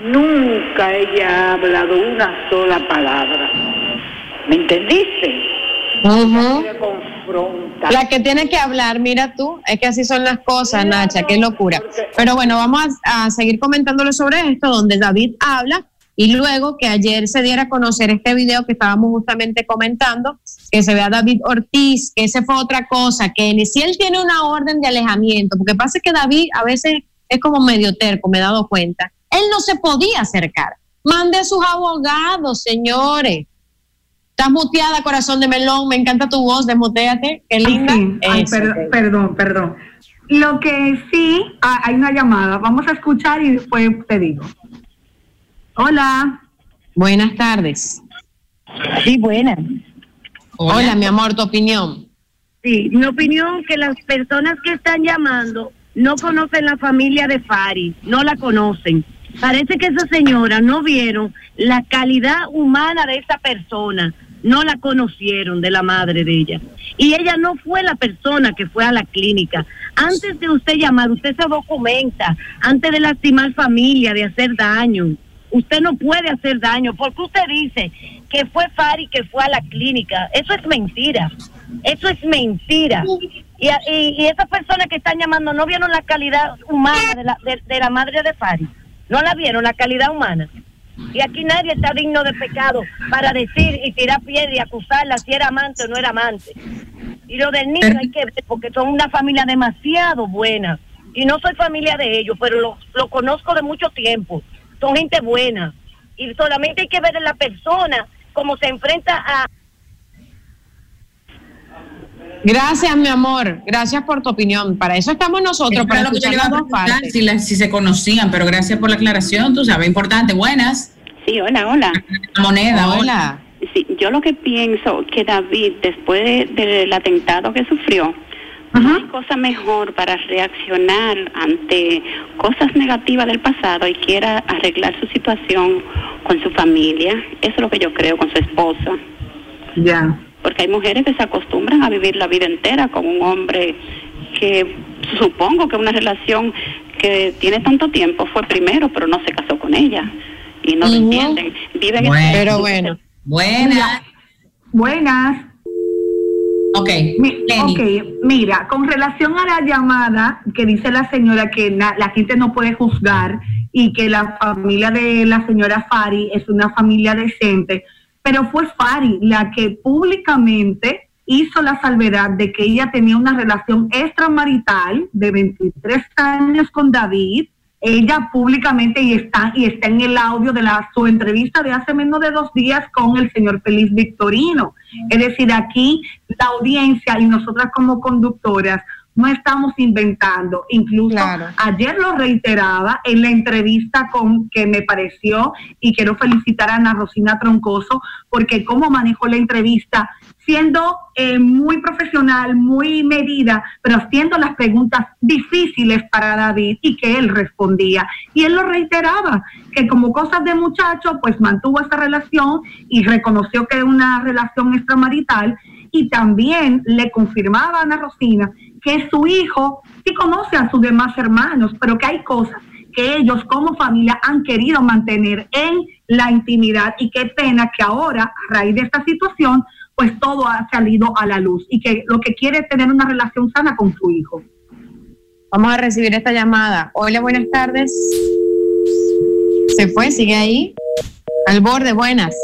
nunca ella ha hablado una sola palabra. ¿Me entendiste? La que tiene que hablar, mira tú, es que así son las cosas, Nacha, qué locura. Pero bueno, vamos a, a seguir comentándole sobre esto, donde David habla y luego que ayer se diera a conocer este video que estábamos justamente comentando, que se vea David Ortiz, que ese fue otra cosa, que ni si él tiene una orden de alejamiento, porque pasa que David a veces es como medio terco, me he dado cuenta, él no se podía acercar. Mande a sus abogados, señores. Estás muteada, corazón de melón. Me encanta tu voz, desmuteate. Qué linda. Sí. Ay, Eso, per-. Perdón, perdón. Lo que sí, ah, hay una llamada. Vamos a escuchar y después te digo. Hola. Buenas tardes. Sí, buenas. Hola. mi amor, tu opinión. Sí, mi opinión que las personas que están llamando no conocen la familia de Fari, no la conocen. Parece que esa señora no vieron la calidad humana de esa persona, no la conocieron de la madre de ella. Y ella no fue la persona que fue a la clínica. Antes de usted llamar, usted se documenta, antes de lastimar familia, de hacer daño. Usted no puede hacer daño, porque usted dice que fue Fari que fue a la clínica. Eso es mentira. Eso es mentira. Y, y, y esas personas que están llamando no vieron la calidad humana de la, de la madre de Fari. No la vieron, la calidad humana. Y aquí nadie está digno de pecado para decir y tirar piedra y acusarla si era amante o no era amante. Y lo del niño hay que ver, porque son una familia demasiado buena. Y no soy familia de ellos, pero lo, lo conozco de mucho tiempo. Son gente buena. Y solamente hay que ver en la persona cómo se enfrenta a, Gracias, mi amor. Gracias por tu opinión. Para eso estamos nosotros, para lo que yo le iba a preguntar, si, la- si se conocían, pero gracias por la aclaración, tú sabes, importante. Buenas. Sí, hola, hola. La moneda, hola. Sí, yo lo que pienso que David, después de- del atentado que sufrió, no hay cosa mejor para reaccionar ante cosas negativas del pasado y quiera arreglar su situación con su familia. Eso es lo que yo creo con su esposa. Ya. Porque hay mujeres que se acostumbran a vivir la vida entera con un hombre que supongo que una relación que tiene tanto tiempo fue primero, pero no se casó con ella. Y no lo Ujú. entienden. Viven Bueno. en- Pero bueno. Buenas. Buenas. Ok. Mi- ok, mira, con relación a la llamada que dice la señora que na- la gente no puede juzgar y que la familia de la señora Fari es una familia decente, pero fue Fari la que públicamente hizo la salvedad de que ella tenía una relación extramarital de 23 años con David. Ella públicamente y está y está en el audio de la su entrevista de hace menos de dos días con el señor Feliz Victorino. Es decir, aquí la audiencia y nosotras como conductoras no estamos inventando. Incluso ayer lo reiteraba en la entrevista con que me pareció y quiero felicitar a Ana Rosina Troncoso porque cómo manejó la entrevista siendo eh, muy profesional, muy medida, pero haciendo las preguntas difíciles para David y que él respondía. Y él lo reiteraba, que como cosas de muchacho, pues mantuvo esa relación y reconoció que era una relación extramarital y también le confirmaba a Ana Rosina que su hijo sí conoce a sus demás hermanos, pero que hay cosas que ellos como familia han querido mantener en la intimidad y qué pena que ahora, a raíz de esta situación, pues todo ha salido a la luz y que lo que quiere es tener una relación sana con su hijo. Vamos a recibir esta llamada. Hola, buenas tardes. Se fue, sigue ahí. Al borde, buenas.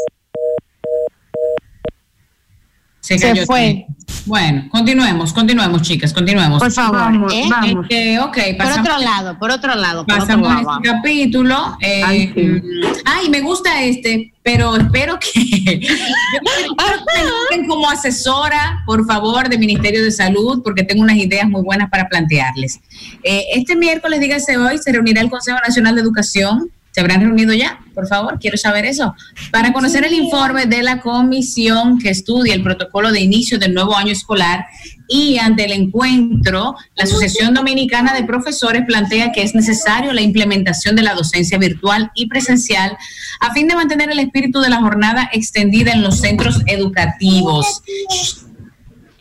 Se, Se cayó fue. aquí. Bueno, continuemos, continuemos, chicas, continuemos. Por favor, Vamos, ¿eh? vamos. Este, Por otro lado, por otro lado. Por Pasamos otro lado. este capítulo. eh, ay, me gusta este, pero espero que, que me como asesora, por favor, del Ministerio de Salud, porque tengo unas ideas muy buenas para plantearles. Eh, este miércoles, dígase hoy, se reunirá el Consejo Nacional de Educación. ¿Se habrán reunido ya? Por favor, quiero saber eso. Para conocer el informe de la comisión que estudia el protocolo de inicio del nuevo año escolar y ante el encuentro, la Asociación Dominicana de Profesores plantea que es necesario la implementación de la docencia virtual y presencial a fin de mantener el espíritu de la jornada extendida en los centros educativos.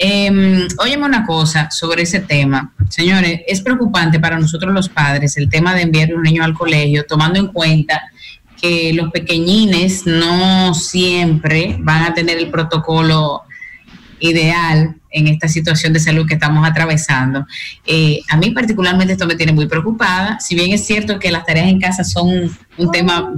Eh, óyeme una cosa sobre ese tema. Señores, es preocupante para nosotros los padres el tema de enviar a un niño al colegio, tomando en cuenta que los pequeñines no siempre van a tener el protocolo ideal en esta situación de salud que estamos atravesando. Eh, a mí particularmente esto me tiene muy preocupada, si bien es cierto que las tareas en casa son un, un tema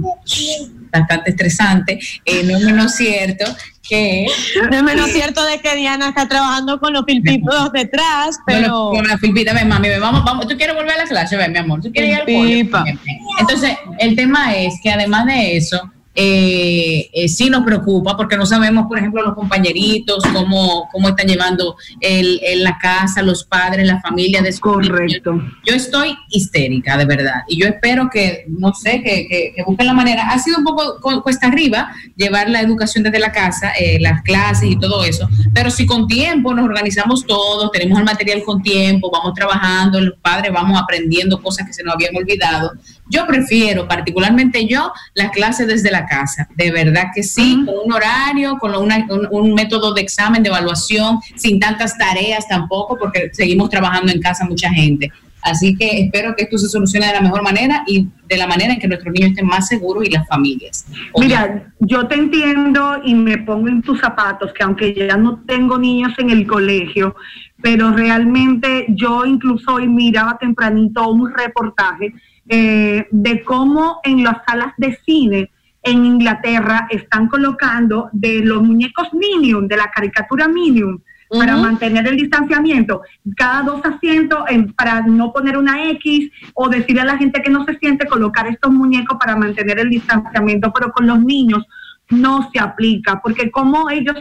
bastante estresante, eh, no es menos cierto que... No es menos cierto de que Diana está trabajando con los pilpitos detrás, pero. Con la filpita, ven, mami, ven, vamos, vamos. ¿Tú quieres volver a la clase? Ven, mi amor. ¿Tú quieres ir al ven. Entonces, el tema es que además de eso, eh, eh, sí nos preocupa porque no sabemos, por ejemplo, los compañeritos, cómo, cómo están llevando el, en la casa, los padres, la familia de Correcto. Yo estoy histérica, de verdad. Y yo espero que, no sé, que, que- que busquen la manera. Ha sido un poco cu- cuesta arriba llevar la educación desde la casa, eh, las clases y todo eso. Pero si con tiempo nos organizamos todos, tenemos el material con tiempo, vamos trabajando, los padres vamos aprendiendo cosas que se nos habían olvidado. Yo prefiero, particularmente yo, las clases desde la casa. De verdad que sí, con un horario, con una- un, un método de examen, de evaluación, sin tantas tareas tampoco, porque seguimos trabajando en casa mucha gente. Así que espero que esto se solucione de la mejor manera y de la manera en que nuestros niños estén más seguros y las familias. Mira, yo te entiendo y me pongo en tus zapatos, que aunque ya no tengo niños en el colegio, pero realmente yo incluso hoy miraba tempranito un reportaje eh, de cómo en las salas de cine en Inglaterra están colocando de los muñecos Minion, de la caricatura Minion, para mantener el distanciamiento, cada dos asientos en- para no poner una X o decirle a la gente que no se siente colocar estos muñecos para mantener el distanciamiento, pero con los niños no se aplica, porque como ellos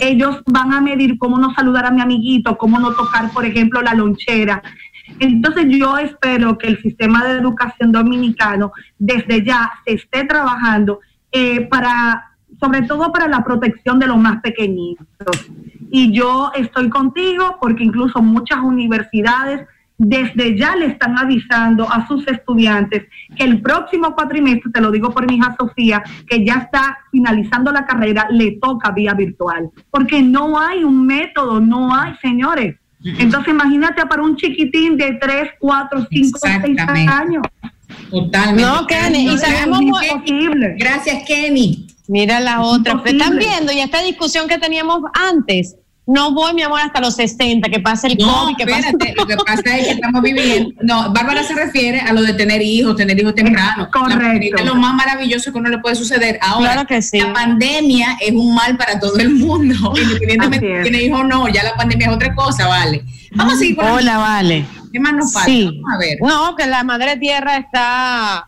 ellos van a medir cómo no saludar a mi amiguito, cómo no tocar, por ejemplo, la lonchera. Entonces yo espero que el sistema de educación dominicano desde ya se esté trabajando eh, para, sobre todo para la protección de los más pequeñitos. Y yo estoy contigo porque incluso muchas universidades desde ya le están avisando a sus estudiantes que el próximo cuatrimestre, te lo digo por mi hija Sofía, que ya está finalizando la carrera, le toca vía virtual, porque no hay un método, no hay, señores. Entonces imagínate para un chiquitín de 3, 4, 5, 6 Exactamente. años. Totalmente. No, Kenny, y sabemos Es imposible. Gracias, Kenny. Mira la otra. imposible. Están viendo, y esta discusión que teníamos antes. No voy, mi amor, hasta los 60, que pase el No, COVID, que pase espérate, lo que pasa es que estamos viviendo. No, Bárbara se refiere a lo de tener hijos, tener hijos temprano. Correcto. Es lo más maravilloso que uno le puede suceder. Ahora, Claro que sí. la pandemia es un mal para todo el mundo, independientemente de tiene hijos o no. Ya la pandemia es otra cosa, vale. Vamos a seguir con la- Hola, vale. ¿Qué más nos falta? Sí. Vamos a ver. No, que la madre tierra está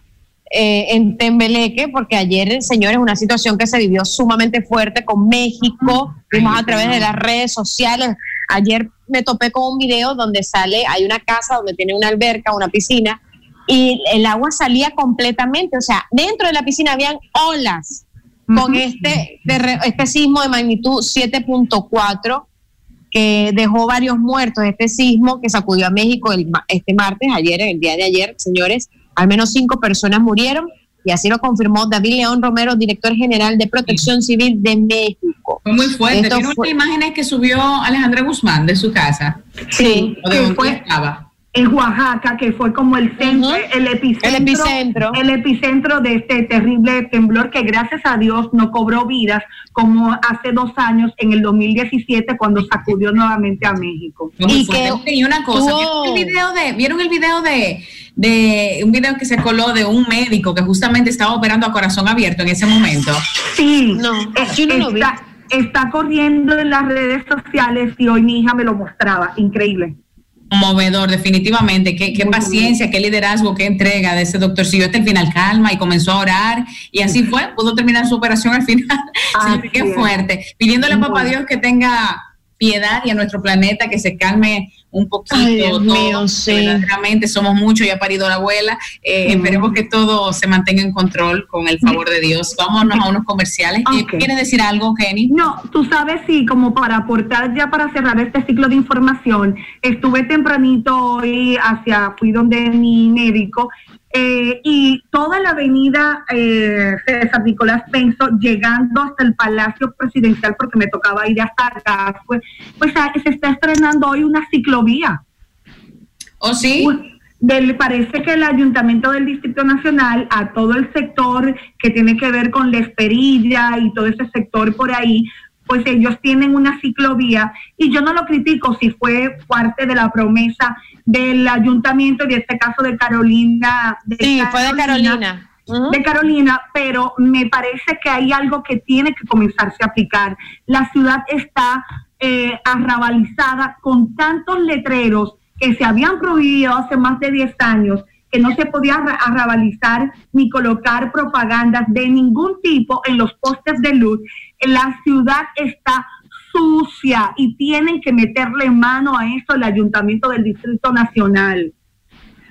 eh, en Tembeleque, porque ayer, señores, una situación que se vivió sumamente fuerte con México. Vimos a través de las redes sociales. Ayer me topé con un video donde sale, hay una casa donde tiene una alberca, una piscina, y el agua salía completamente, o sea, dentro de la piscina habían olas con este, este sismo de magnitud 7.4 que dejó varios muertos. Este sismo que sacudió a México el este martes, ayer, el día de ayer, señores, al menos cinco personas murieron y así lo confirmó David León Romero, director general de Protección Civil de México. Fue muy fuerte. Esto ¿Vieron fue- las imágenes que subió Alejandra Guzmán de su casa? Sí, ¿O de fue- estaba? En Oaxaca, que fue como el centro, el epicentro, El epicentro. el epicentro de este terrible temblor que gracias a Dios no cobró vidas como hace dos años en el 2017 cuando sacudió nuevamente a México. Muy fuerte. y una cosa, ¿vieron el video de, vieron el video de, de un video que se coló de un médico que justamente estaba operando a corazón abierto en ese momento? Sí, no, yo no lo vi. Está, está corriendo en las redes sociales y hoy mi hija me lo mostraba, increíble. Conmovedor, definitivmente. Qué, qué paciencia, qué liderazgo, qué entrega de ese doctor. Siguió hasta el final calma y comenzó a orar. Y así fue, pudo terminar su operación al final. Sí, qué fuerte. Pidiéndole a papá Dios que tenga piedad y a nuestro planeta que se calme un poquito. Ay, Dios todo, mío, sí. Verdaderamente somos muchos y ha parido la abuela. Eh, Esperemos que todo se mantenga en control con el favor de Dios. Vámonos a unos comerciales. Eh, Ok. ¿Quieres decir algo, Jenny? No, tú sabes, sí, como para aportar ya para cerrar este ciclo de información, estuve tempranito hoy hacia, fui donde mi médico eh, y toda la avenida eh, César Nicolás Penso llegando hasta el Palacio Presidencial porque me tocaba ir hasta acá, pues, pues ah, se está estrenando hoy una ciclovía. ¿Oh, sí? Del, parece que el Ayuntamiento del Distrito Nacional, a todo el sector que tiene que ver con la esperilla y todo ese sector por ahí, pues ellos tienen una ciclovía y yo no lo critico si fue parte de la promesa del ayuntamiento y de este caso de Carolina. De Sí, fue de Carolina. De Carolina, pero me parece que hay algo que tiene que comenzarse a aplicar. La ciudad está eh, arrabalizada con tantos letreros que se habían prohibido hace más de 10 años, que no se podía arra- arrabalizar ni colocar propagandas de ningún tipo en los postes de luz. La ciudad está sucia y tienen que meterle mano a eso el ayuntamiento del Distrito Nacional.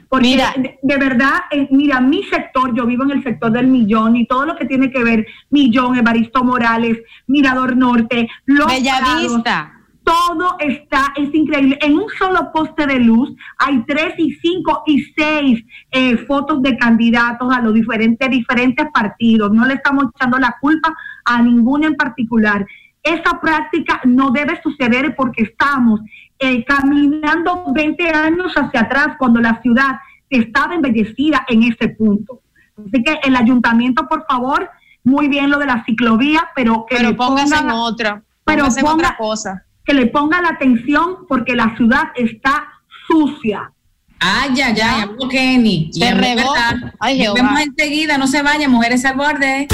Porque de, de verdad, eh, mira, mi sector, yo vivo en el sector del Millón y todo lo que tiene que ver Millón, Evaristo Morales, Mirador Norte, Los Bellavista. Todo está, es increíble. En un solo poste de luz hay tres y cinco y seis eh, fotos de candidatos a los diferentes, diferentes partidos. No le estamos echando la culpa a ninguno en particular. Esa práctica no debe suceder porque estamos eh, caminando 20 años hacia atrás cuando la ciudad estaba embellecida en ese punto. Así que el ayuntamiento, por favor, muy bien lo de la ciclovía, pero que Pero pongan- en otra. pero ponga- otra cosa. Que le ponga la atención porque la ciudad está sucia. Ay, ya, ya, ya, Kenny. Se regó. Ay, Nos Jehová. vemos enseguida, no se vayan, mujeres al borde.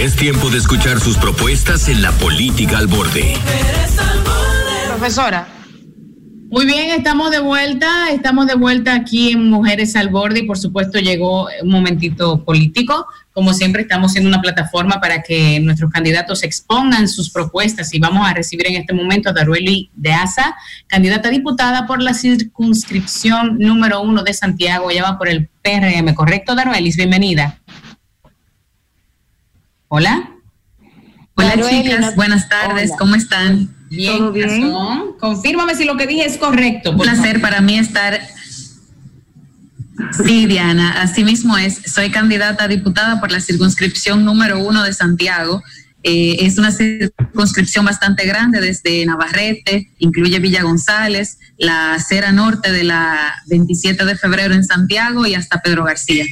Es tiempo de escuchar sus propuestas en la política al borde. Profesora. Muy bien, estamos de vuelta, estamos de vuelta aquí en Mujeres al Borde y por supuesto llegó un momentito político. Como siempre estamos siendo una plataforma para que nuestros candidatos expongan sus propuestas y vamos a recibir en este momento a Darueli de Asa, candidata a diputada por la circunscripción número uno de Santiago, ella va por el PRM, ¿correcto Daruelis? Bienvenida. Hola. Hola Darueli, chicas, buenas tardes, Hola. ¿cómo están? Bien, corazón. Confírmame si lo que dije es correcto. Un placer favor. para mí estar. Sí, Diana, así mismo es. Soy candidata a diputada por la circunscripción número uno de Santiago. Eh, es una circunscripción bastante grande desde Navarrete, incluye Villa González, la acera norte de la 27 de febrero en Santiago y hasta Pedro García.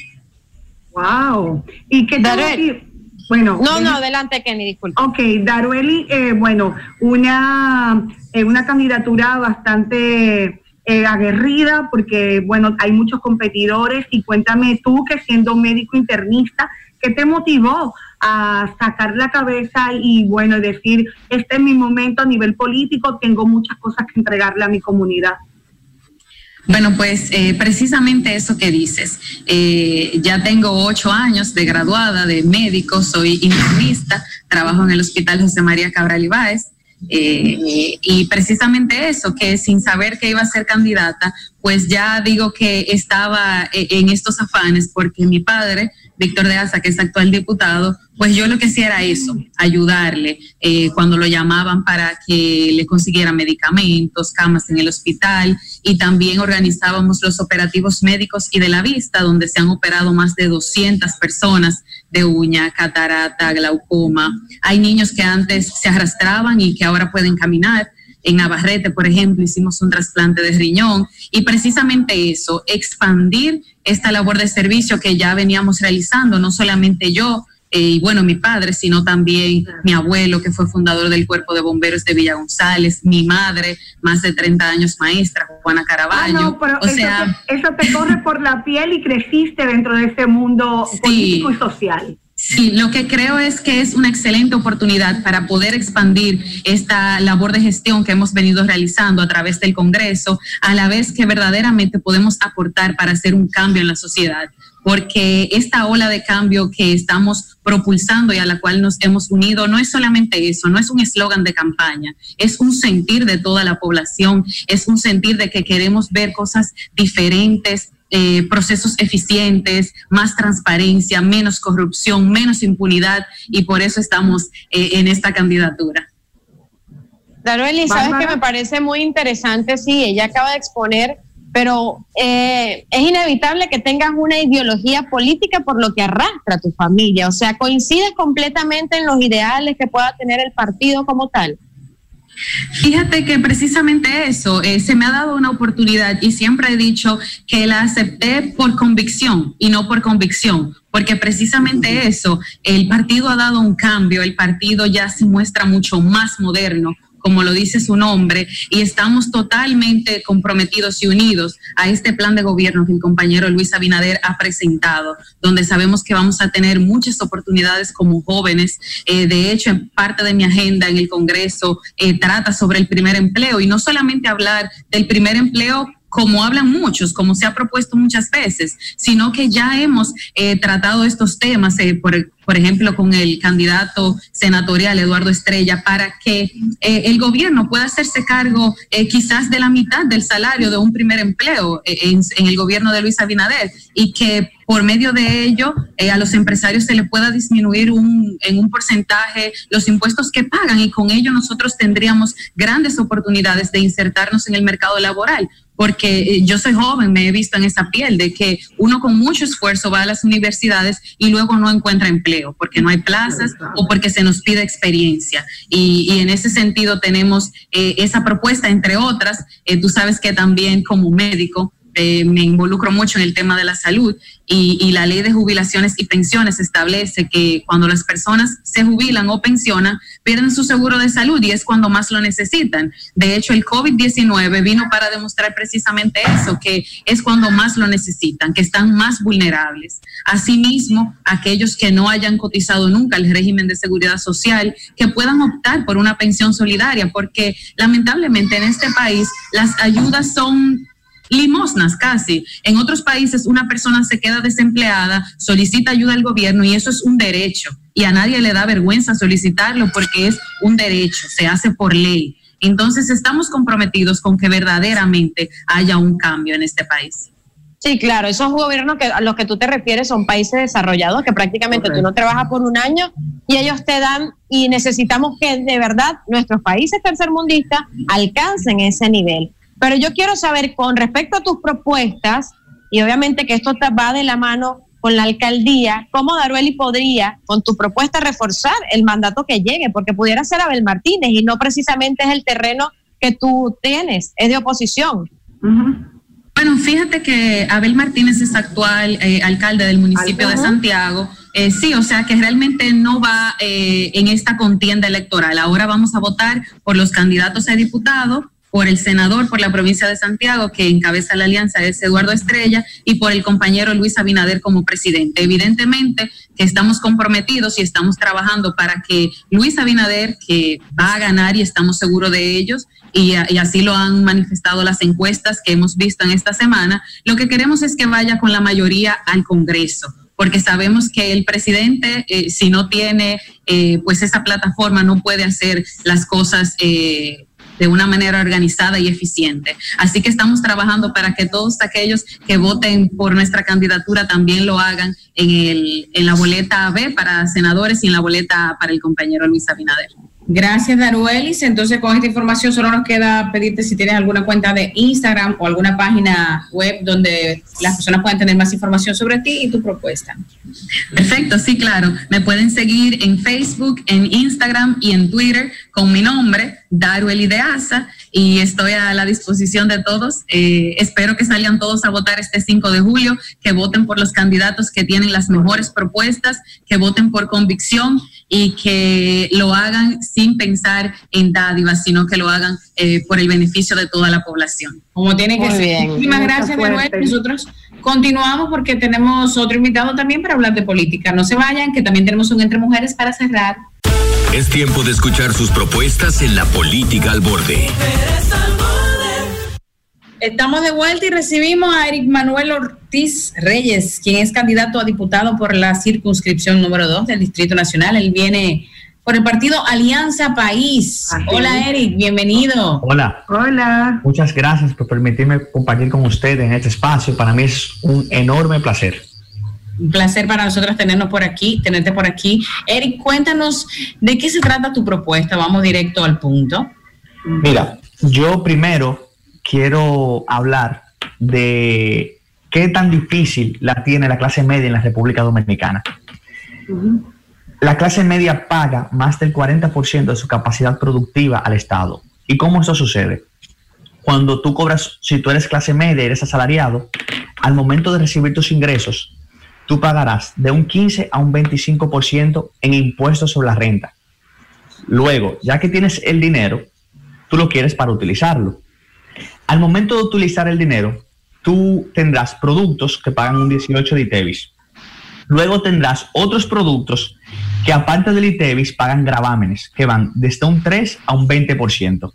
Wow. ¿Y qué tal? Bueno, No, no, adelante, Kenny, disculpa. Ok, Darueli, eh, bueno, una, eh, una candidatura bastante eh, aguerrida porque, bueno, hay muchos competidores y cuéntame tú que siendo médico internista, ¿qué te motivó a sacar la cabeza y, bueno, decir, este es mi momento a nivel político, tengo muchas cosas que entregarle a mi comunidad? Bueno, pues eh, precisamente eso que dices. Eh, ya tengo ocho años de graduada de médico, soy internista, trabajo en el Hospital José María Cabral Ibáez. Eh, y precisamente eso, que sin saber que iba a ser candidata, pues ya digo que estaba eh, en estos afanes porque mi padre, Víctor de Asa, que es actual diputado, pues yo lo que hacía era eso, ayudarle eh, cuando lo llamaban para que le consiguiera medicamentos, camas en el hospital y también organizábamos los operativos médicos y de la vista, donde se han operado más de 200 personas de uña, catarata, glaucoma. Hay niños que antes se arrastraban y que ahora pueden caminar. En Navarrete, por ejemplo, hicimos un trasplante de riñón y precisamente eso, expandir esta labor de servicio que ya veníamos realizando, no solamente yo, eh, y bueno, mi padre, sino también mi abuelo, que fue fundador del Cuerpo de Bomberos de Villa González, mi madre, más de 30 años maestra, Juana Ah, Caraballo. no, pero o eso, sea, te, eso te corre por la piel y creciste dentro de este mundo político y social. Sí, lo que creo es que es una excelente oportunidad para poder expandir esta labor de gestión que hemos venido realizando a través del Congreso, a la vez que verdaderamente podemos aportar para hacer un cambio en la sociedad porque esta ola de cambio que estamos propulsando y a la cual nos hemos unido no es solamente eso, no es un eslogan de campaña, es un sentir de toda la población, es un sentir de que queremos ver cosas diferentes, eh, procesos eficientes, más transparencia, menos corrupción, menos impunidad y por eso estamos eh, en esta candidatura. Darueli, sabes Bárbara. que me parece muy interesante, sí, ella acaba de exponer, pero eh, es inevitable que tengas una ideología política por lo que arrastra tu familia, o sea, coincides completamente en los ideales que pueda tener el partido como tal. Fíjate que precisamente eso, eh, se me ha dado una oportunidad y siempre he dicho que la acepté por convicción y no por convicción, porque precisamente eso, el partido ha dado un cambio, el partido ya se muestra mucho más moderno como lo dice su nombre, y estamos totalmente comprometidos y unidos a este plan de gobierno que el compañero Luis Abinader ha presentado, donde sabemos que vamos a tener muchas oportunidades como jóvenes. Eh, de hecho, parte de mi agenda en el Congreso eh, trata sobre el primer empleo y no solamente hablar del primer empleo como hablan muchos, como se ha propuesto muchas veces, sino que ya hemos eh, tratado estos temas, eh, por, por ejemplo, con el candidato senatorial Eduardo Estrella, para que eh, el gobierno pueda hacerse cargo eh, quizás de la mitad del salario de un primer empleo eh, en, en el gobierno de Luis Abinader y que por medio de ello eh, a los empresarios se le pueda disminuir un, en un porcentaje los impuestos que pagan y con ello nosotros tendríamos grandes oportunidades de insertarnos en el mercado laboral porque eh, yo soy joven, me he visto en esa piel de que uno con mucho esfuerzo va a las universidades y luego no encuentra empleo porque no hay plazas o porque se nos pide experiencia. Y, y en ese sentido tenemos eh, esa propuesta, entre otras. Eh, tú sabes que también como médico eh, me involucro mucho en el tema de la salud y, y la ley de jubilaciones y pensiones establece que cuando las personas se jubilan o pensionan, pierden su seguro de salud y es cuando más lo necesitan. De hecho, el COVID-19 vino para demostrar precisamente eso, que es cuando más lo necesitan, que están más vulnerables. Asimismo, aquellos que no hayan cotizado nunca el régimen de seguridad social, que puedan optar por una pensión solidaria, porque lamentablemente en este país las ayudas son limosnas casi. En otros países una persona se queda desempleada, solicita ayuda al gobierno y eso es un derecho. Y a nadie le da vergüenza solicitarlo porque es un derecho, se hace por ley. Entonces estamos comprometidos con que verdaderamente haya un cambio en este país. Sí, claro, esos gobiernos que, a los que tú te refieres son países desarrollados que prácticamente tú no trabajas por un año y ellos te dan y necesitamos que de verdad nuestros países tercermundistas alcancen ese nivel. Pero yo quiero saber con respecto a tus propuestas, y obviamente que esto va de la mano con la alcaldía, ¿cómo Darueli podría con tu propuesta reforzar el mandato que llegue? Porque pudiera ser Abel Martínez y no precisamente es el terreno que tú tienes, es de oposición. Bueno, fíjate que Abel Martínez es actual eh, alcalde del municipio de. Santiago. Eh, sí, o sea que realmente no va eh, en esta contienda electoral. Ahora vamos a votar por los candidatos a diputado, por el senador por la provincia de Santiago, que encabeza la alianza es Eduardo Estrella, y por el compañero Luis Abinader como presidente. Evidentemente que estamos comprometidos y estamos trabajando para que Luis Abinader, que va a ganar y estamos seguros de ellos, y, así lo han manifestado las encuestas que hemos visto en esta semana, lo que queremos es que vaya con la mayoría al Congreso porque sabemos que el presidente, eh, si no tiene eh, pues esa plataforma, no puede hacer las cosas. eh, de una manera organizada y eficiente. Así que estamos trabajando para que todos aquellos que voten por nuestra candidatura también lo hagan en, el, en la boleta B para senadores y en la boleta A para el compañero Luis Abinader. Gracias, Daruelis. Entonces, con esta información solo nos queda pedirte si tienes alguna cuenta de Instagram o alguna página web donde las personas puedan tener más información sobre ti y tu propuesta. Perfecto, sí, claro. Me pueden seguir en Facebook, en Instagram y en Twitter con mi nombre, Daruel Ideasa, y estoy a la disposición de todos. Eh, espero que salgan todos a votar este 5 de julio, que voten por los candidatos que tienen las mejores propuestas, que voten por convicción y que lo hagan sin pensar en dádivas, sino que lo hagan eh, por el beneficio de toda la población. Como tiene que ser. Muchísimas gracias, Manuel. Nosotros continuamos porque tenemos otro invitado también para hablar de política. No se vayan, que también tenemos un Entre Mujeres para cerrar. Es tiempo de escuchar sus propuestas en la política al borde. Estamos de vuelta y recibimos a Eric Manuel Ortiz Reyes, quien es candidato a diputado por la circunscripción número 2 del Distrito Nacional. Él viene por el partido Alianza País. Hola, Eric, bienvenido. Hola. Hola. Muchas gracias por permitirme compartir con ustedes en este espacio. Para mí es un enorme placer. Un placer para nosotros tenernos por aquí, tenerte por aquí. Eric, cuéntanos de qué se trata tu propuesta. Vamos directo al punto. Mira, yo primero quiero hablar de qué tan difícil la tiene la clase media en la República Dominicana. La clase media paga más del 40% de su capacidad productiva al Estado. ¿Y cómo eso sucede? Cuando tú cobras, si tú eres clase media y eres asalariado, al momento de recibir tus ingresos, tú pagarás de un 15 a un 25% en impuestos sobre la renta. Luego, ya que tienes el dinero, tú lo quieres para utilizarlo. Al momento de utilizar el dinero, tú tendrás productos que pagan un 18 de ITEVIS. Luego tendrás otros productos que aparte del ITEVIS pagan gravámenes, que van desde un 3 a un 20%.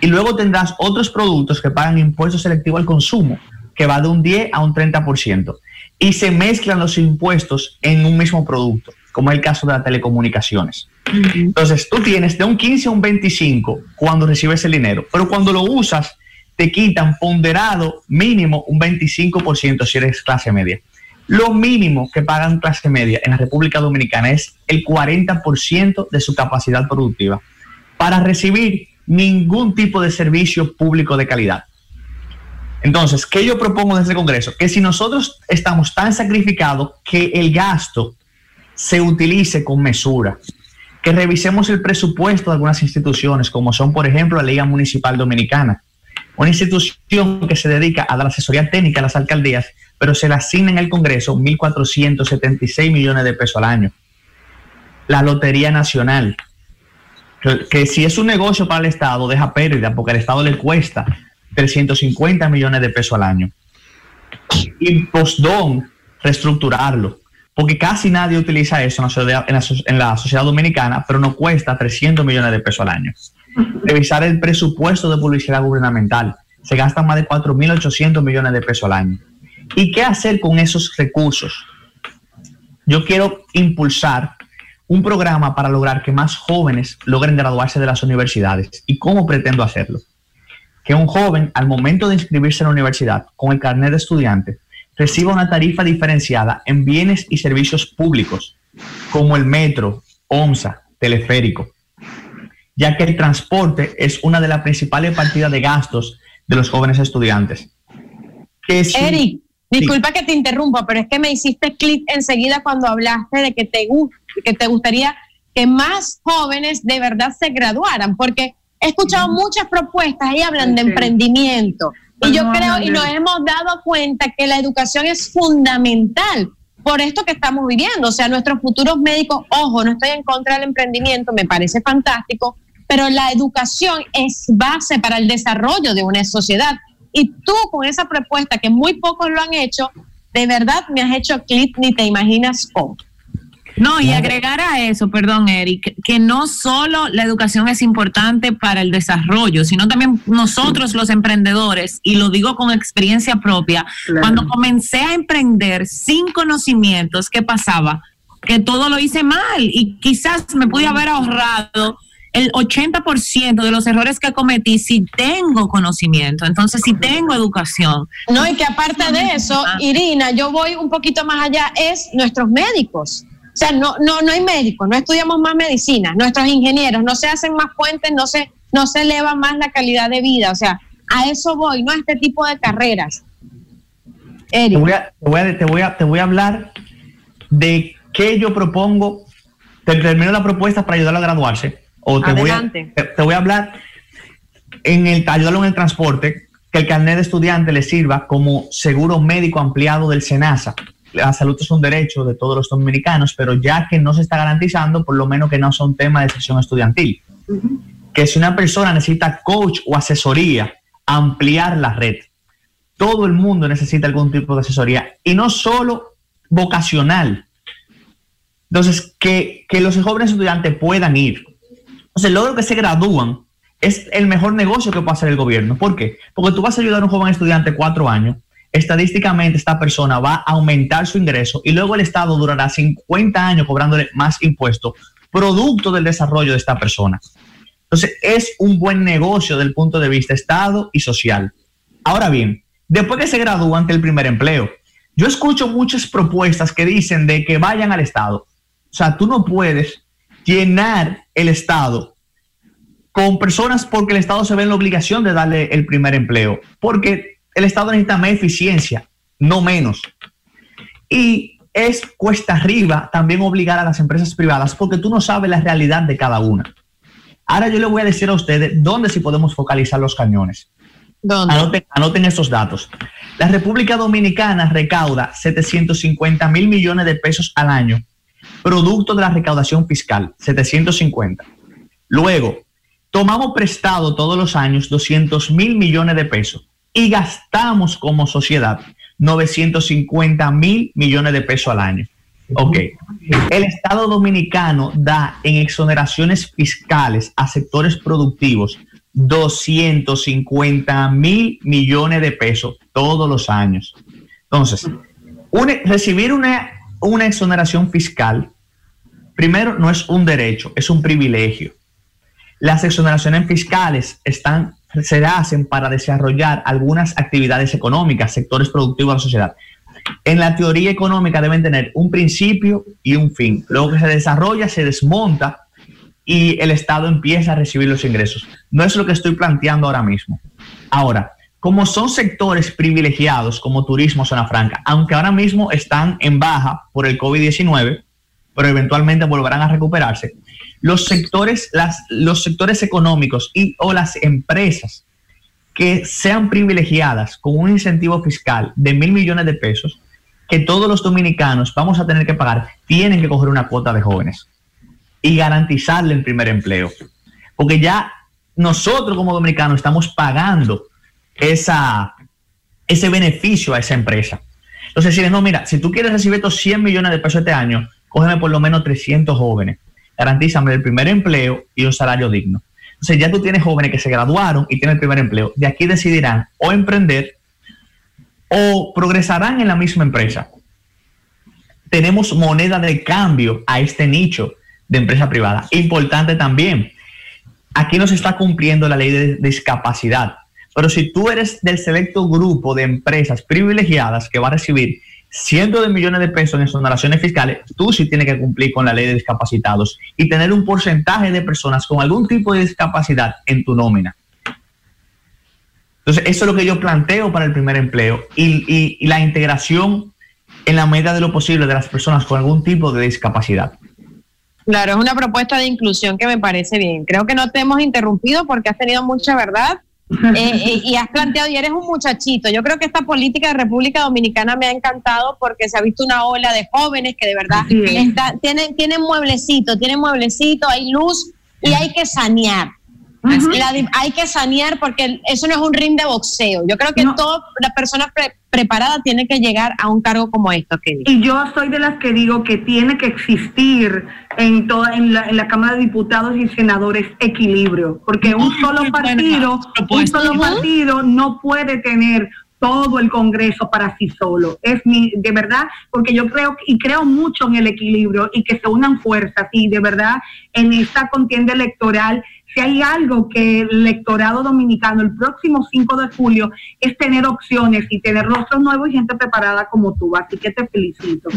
Y luego tendrás otros productos que pagan impuesto selectivo al consumo, que va de un 10 a un 30%. Y se mezclan los impuestos en un mismo producto, como es el caso de las telecomunicaciones. Entonces, tú tienes de un 15 a un 25 cuando recibes el dinero, pero cuando lo usas, te quitan ponderado mínimo un 25% si eres clase media. Lo mínimo que pagan clase media en la República Dominicana es el 40% de su capacidad productiva para recibir ningún tipo de servicio público de calidad. Entonces, ¿qué yo propongo desde el Congreso? Que si nosotros estamos tan sacrificados que el gasto se utilice con mesura, que revisemos el presupuesto de algunas instituciones, como son, por ejemplo, la Liga Municipal Dominicana, una institución que se dedica a dar asesoría técnica a las alcaldías, pero se le asigna en el Congreso 1.476 millones de pesos al año. La Lotería Nacional, que, si es un negocio para el Estado, deja pérdida, porque al Estado le cuesta 350 millones de pesos al año. Y postdon, reestructurarlo, porque casi nadie utiliza eso en la, sociedad, en, la, en la sociedad dominicana, pero no cuesta 300 millones de pesos al año. Revisar el presupuesto de publicidad gubernamental, se gastan más de 4.800 millones de pesos al año. ¿Y qué hacer con esos recursos? Yo quiero impulsar un programa para lograr que más jóvenes logren graduarse de las universidades. ¿Y cómo pretendo hacerlo? Que un joven, al momento de inscribirse en la universidad con el carnet de estudiante, reciba una tarifa diferenciada en bienes y servicios públicos, como el metro, OMSA, teleférico, ya que el transporte es una de las principales partidas de gastos de los jóvenes estudiantes. Que si- Eric, disculpa que te interrumpa, pero es que me hiciste clic enseguida cuando hablaste de que te, que te gustaría que más jóvenes de verdad se graduaran, porque he escuchado muchas propuestas y hablan de emprendimiento. Y yo creo y nos hemos dado cuenta que la educación es fundamental por esto que estamos viviendo. O sea, nuestros futuros médicos, ojo, no estoy en contra del emprendimiento, me parece fantástico, pero la educación es base para el desarrollo de una sociedad. Y tú con esa propuesta, que muy pocos lo han hecho, de verdad me has hecho clic, ni te imaginas cómo. No, y agregar a eso, perdón, Eric, que no solo la educación es importante para el desarrollo, sino también nosotros los emprendedores, y lo digo con experiencia propia, cuando comencé a emprender sin conocimientos, ¿qué pasaba? Que todo lo hice mal y quizás me pude haber ahorrado el 80% de los errores que cometí si tengo conocimiento, entonces si tengo educación. No, y que aparte de eso, Irina, yo voy un poquito más allá, es nuestros médicos. O sea, no, no, no hay médicos, no estudiamos más medicina, nuestros ingenieros, no se hacen más puentes, no se, no se eleva más la calidad de vida. O sea, a eso voy, no a este tipo de carreras. Te voy, a, te, voy a, te, voy a, te voy a hablar de qué yo propongo. Te termino la propuesta para ayudarlo a graduarse. O te voy, a, te voy a hablar en el ayudarlo en el transporte, que el carnet de estudiante le sirva como seguro médico ampliado del SENASA. La salud es un derecho de todos los dominicanos, pero ya que no se está garantizando, por lo menos que no sea un tema de sesión estudiantil. Que si una persona necesita coach o asesoría, ampliar la red. Todo el mundo necesita algún tipo de asesoría y no solo vocacional. Entonces, que, que los jóvenes estudiantes puedan ir. Entonces, luego que se gradúan, es el mejor negocio que puede hacer el gobierno. ¿Por qué? Porque tú vas a ayudar a un joven estudiante cuatro años, estadísticamente esta persona va a aumentar su ingreso y luego el Estado durará 50 años cobrándole más impuestos, producto del desarrollo de esta persona. Entonces, es un buen negocio desde el punto de vista Estado y social. Ahora bien, después que se gradúa ante el primer empleo, yo escucho muchas propuestas que dicen de que vayan al Estado. O sea, tú no puedes llenar el Estado con personas porque el Estado se ve en la obligación de darle el primer empleo, porque el Estado necesita más eficiencia, no menos. Y es cuesta arriba también obligar a las empresas privadas porque tú no sabes la realidad de cada una. Ahora yo le voy a decir a ustedes dónde sí podemos focalizar los cañones. Anoten, anoten estos datos. La República Dominicana recauda 750 mil millones de pesos al año, producto de la recaudación fiscal, 750. Luego, tomamos prestado todos los años 200 mil millones de pesos y gastamos como sociedad 950 mil millones de pesos al año. Ok. El Estado Dominicano da en exoneraciones fiscales a sectores productivos 250 mil millones de pesos todos los años. Entonces, recibir una, una exoneración fiscal, primero, no es un derecho, es un privilegio. Las exoneraciones fiscales están, se hacen para desarrollar algunas actividades económicas, sectores productivos de la sociedad. En la teoría económica deben tener un principio y un fin. Luego que se desarrolla, se desmonta y el Estado empieza a recibir los ingresos. No es lo que estoy planteando ahora mismo. Ahora, como son sectores privilegiados como turismo, zona franca, aunque ahora mismo están en baja por el COVID-19, pero eventualmente volverán a recuperarse, los sectores, las, los sectores económicos y o las empresas que sean privilegiadas con un incentivo fiscal de mil millones de pesos, que todos los dominicanos vamos a tener que pagar, tienen que coger una cuota de jóvenes y garantizarle el primer empleo. Porque ya nosotros como dominicanos estamos pagando esa, ese beneficio a esa empresa. Entonces, si no, mira, si tú quieres recibir estos 100 millones de pesos este año, cógeme por lo menos 300 jóvenes, garantízame el primer empleo y un salario digno. Entonces, ya tú tienes jóvenes que se graduaron y tienen el primer empleo. De aquí decidirán o emprender o progresarán en la misma empresa. Tenemos moneda de cambio a este nicho de empresa privada. Importante también, aquí no se está cumpliendo la ley de discapacidad, pero si tú eres del selecto grupo de empresas privilegiadas que va a recibir cientos de millones de pesos en exoneraciones fiscales, tú sí tienes que cumplir con la ley de discapacitados y tener un porcentaje de personas con algún tipo de discapacidad en tu nómina. Entonces, eso es lo que yo planteo para el primer empleo y, y- y la integración en la medida de lo posible de las personas con algún tipo de discapacidad. Claro, es una propuesta de inclusión que me parece bien. Creo que no te hemos interrumpido porque has tenido mucha verdad eh, eh, y has planteado, y eres un muchachito. Yo creo que esta política de República Dominicana me ha encantado porque se ha visto una ola de jóvenes que de verdad está- tienen, tienen mueblecito, tienen mueblecito, hay luz y hay que sanear. La hay que sanear porque eso no es un ring de boxeo. Yo creo que toda la persona pre- preparada tiene que llegar a un cargo como esto. Y yo soy de las que digo que tiene que existir en toda en la, en la Cámara de Diputados y Senadores equilibrio, porque un solo partido, un solo partido no puede tener todo el Congreso para sí solo. Es mi, de verdad, porque yo creo y creo mucho en el equilibrio y que se unan fuerzas y de verdad en esta contienda electoral si hay algo que el electorado dominicano el próximo 5 de julio es tener opciones y tener rostros nuevos y gente preparada como tú. Así que te felicito.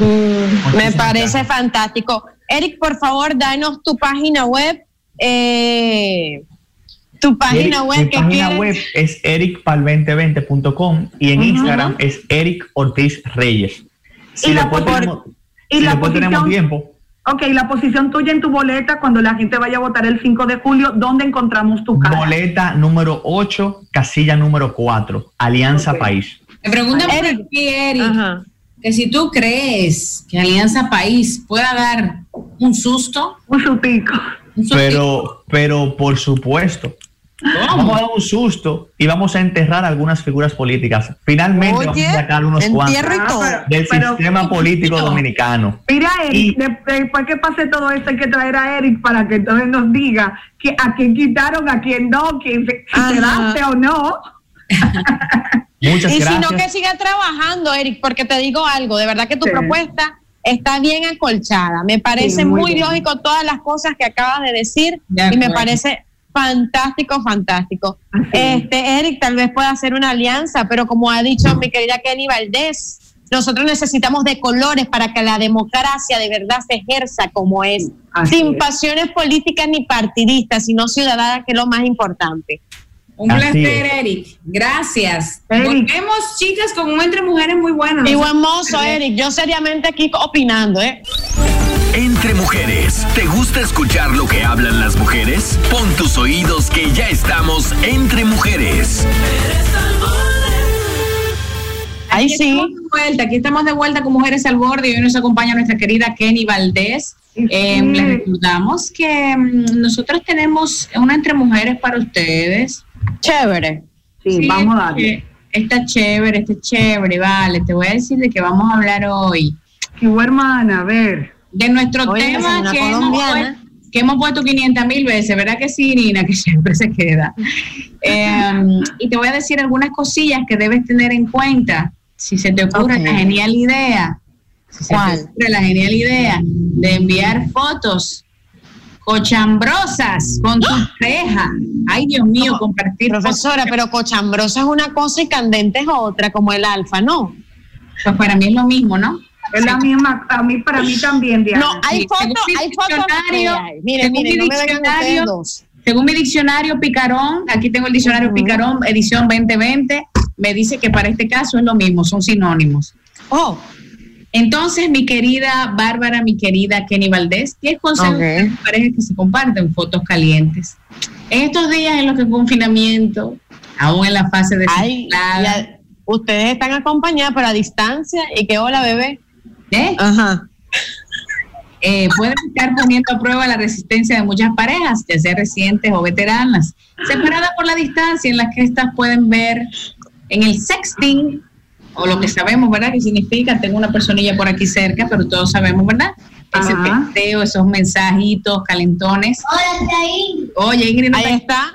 Me parece fantástico. Eric, por favor, danos tu página web. eh, tu página Eric- web mi que página quieres. web es ericpal2020.com y en. Instagram es Eric Ortiz Reyes. Si Y la después por- tenemos, y si la después tenemos posición- tiempo, Ok, la posición tuya en tu boleta cuando la gente vaya a votar el 5 de julio, ¿dónde encontramos tu cara? boleta número 8, casilla número 4, Alianza País. Me preguntan por aquí, Eric, que si tú crees que Alianza País pueda dar un susto. Un sustico. Pero, pero por supuesto, vamos a dar un susto y vamos a enterrar algunas figuras políticas. Finalmente vamos Oye, a sacar unos cuantos todo. del Pero- sistema político dominicano. Mira, Eric, de- después que pase todo esto, hay que traer a Eric para que entonces nos diga que a quién quitaron, a quién no, quién se, si quedaste o no. Muchas y si gracias. no, que siga trabajando, Eric, porque te digo algo, de verdad que tu Sí. propuesta está bien acolchada. Me parece Sí, muy lógico todas las cosas que acabas de decir De y me parece fantástico, fantástico. Este, Eric, tal vez pueda hacer una alianza, pero como ha dicho mi querida Kenny Valdés, nosotros necesitamos de colores para que la democracia de verdad se ejerza como es, Así sin es. pasiones políticas ni partidistas, sino ciudadanas, que es lo más importante. Un Así placer, es. Eric. Gracias. Eric. Volvemos, chicas, con un entre mujeres muy bueno. Y No buen sé- mozo, Eric. Yo seriamente aquí opinando, ¿eh? Entre mujeres, ¿te gusta escuchar lo que hablan las mujeres? Pon tus oídos que ya estamos entre mujeres. Ahí Aquí estamos de vuelta, aquí estamos de vuelta con Mujeres al Borde y hoy nos acompaña nuestra querida Kenny Valdés. Eh, Sí. les recordamos que mm, nosotros tenemos una entre mujeres para ustedes. Chévere. Sí, vamos a darle. Está chévere, está chévere, vale. Te voy a decir de qué vamos a hablar hoy. Qué buena hermana, a ver. De nuestro tema que hemos, puesto, que hemos puesto 500 mil veces, ¿verdad que sí, Nina? Que siempre se queda. Eh, y te voy a decir algunas cosillas que debes tener en cuenta si se te ocurre Ok. la genial idea. Si se te ¿Cuál? ocurre la genial idea de enviar fotos cochambrosas con tu pareja. Ay, Dios mío, compartir Profesora, pero cochambrosa es una cosa y candente es otra, como el alfa, ¿no? Pues para mí es lo mismo, ¿no? Es la misma, a mí, para mí también, Diana. No, hay Sí, fotos, según mi hay fotos. diccionario, Ay, ay, Miren, según miren, mi no me diccionario, dos. Según mi diccionario Picarón, aquí tengo el diccionario. Picarón, edición 2020, me dice que para este caso es lo mismo, son sinónimos. Oh, Entonces, mi querida Bárbara, mi querida Kenny Valdés, 10 consejos Ok. para las parejas que se comparten fotos calientes. En estos días en los que confinamiento, aún en la fase de ay, ya- ustedes están acompañadas, pero a distancia. ¿Y qué hola, bebé? ¿eh? Ajá. eh, pueden estar poniendo a prueba la resistencia de muchas parejas, ya sea recientes o veteranas, separadas por la distancia en las que estas pueden ver en el sexting, o lo que sabemos, ¿verdad? Que significa, tengo una personilla por aquí cerca, pero todos sabemos, ¿verdad? Ese Ajá. texteo, esos mensajitos calentones. Oye, Ingrid, no Ahí está.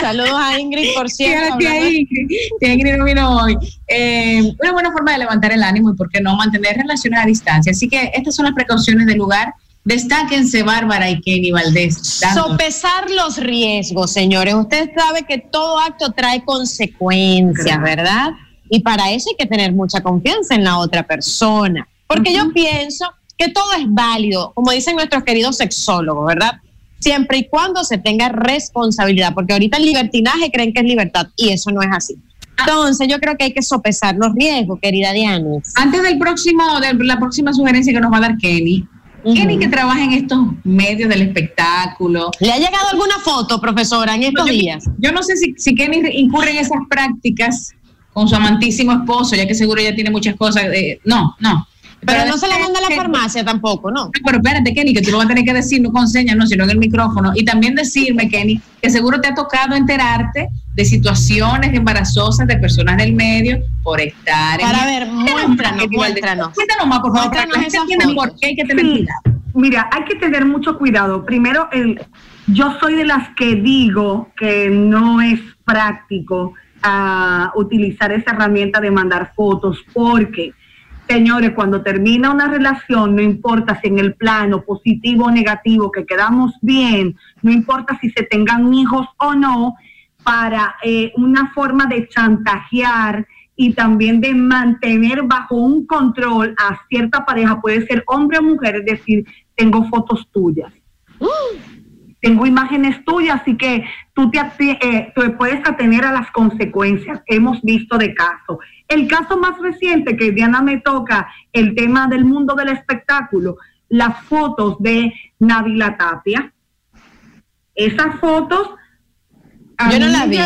Saludos a Ingrid, por cierto. De- Ingrid, tía Ingrid no vino hoy. Eh, una buena forma de levantar el ánimo y, ¿por qué no?, mantener relaciones a distancia. Así que estas son las precauciones del lugar. Destáquense Bárbara y Kenny Valdés. dando- Sopesar los riesgos, señores. Usted sabe que todo acto trae consecuencias, ¿verdad? Y para eso hay que tener mucha confianza en la otra persona. Porque yo pienso que todo es válido, como dicen nuestros queridos sexólogos, ¿verdad? Siempre y cuando se tenga responsabilidad, porque ahorita el libertinaje creen que es libertad y eso no es así. Entonces yo creo que hay que sopesar los riesgos, querida Diana. Antes del próximo, de la próxima sugerencia que nos va a dar Kenny, Kenny que trabaja en estos medios del espectáculo. ¿Le ha llegado alguna foto, profesora, en estos yo, días? Yo no sé si, si Kenny incurre en esas prácticas con su amantísimo esposo, ya que seguro ella tiene muchas cosas. de- no, no. Pero no se la manda a la farmacia tampoco, ¿no? Pero espérate, Kenny, que tú lo vas a tener que decir no con señas, no, sino en el micrófono. Y también decirme, Kenny, que seguro te ha tocado enterarte de situaciones embarazosas de personas del medio por estar Para en... ver, muéstranos, muéstranos. Cuéntanos más, por favor, para que por qué hay que tener Sí. cuidado. Mira, hay que tener mucho cuidado. Primero, el, yo soy de las que digo que no es práctico ah, utilizar esa herramienta de mandar fotos porque, señores, cuando termina una relación, no importa si en el plano positivo o negativo, que quedamos bien, no importa si se tengan hijos o no, para eh, una forma de chantajear y también de mantener bajo un control a cierta pareja, puede ser hombre o mujer, es decir, tengo fotos tuyas. Tengo imágenes tuyas, así que tú te, eh, te puedes atener a las consecuencias. Hemos visto de caso. El caso más reciente que Diana me toca, el tema del mundo del espectáculo, las fotos de Navila Tapia. Esas fotos a Yo no mí la me vi.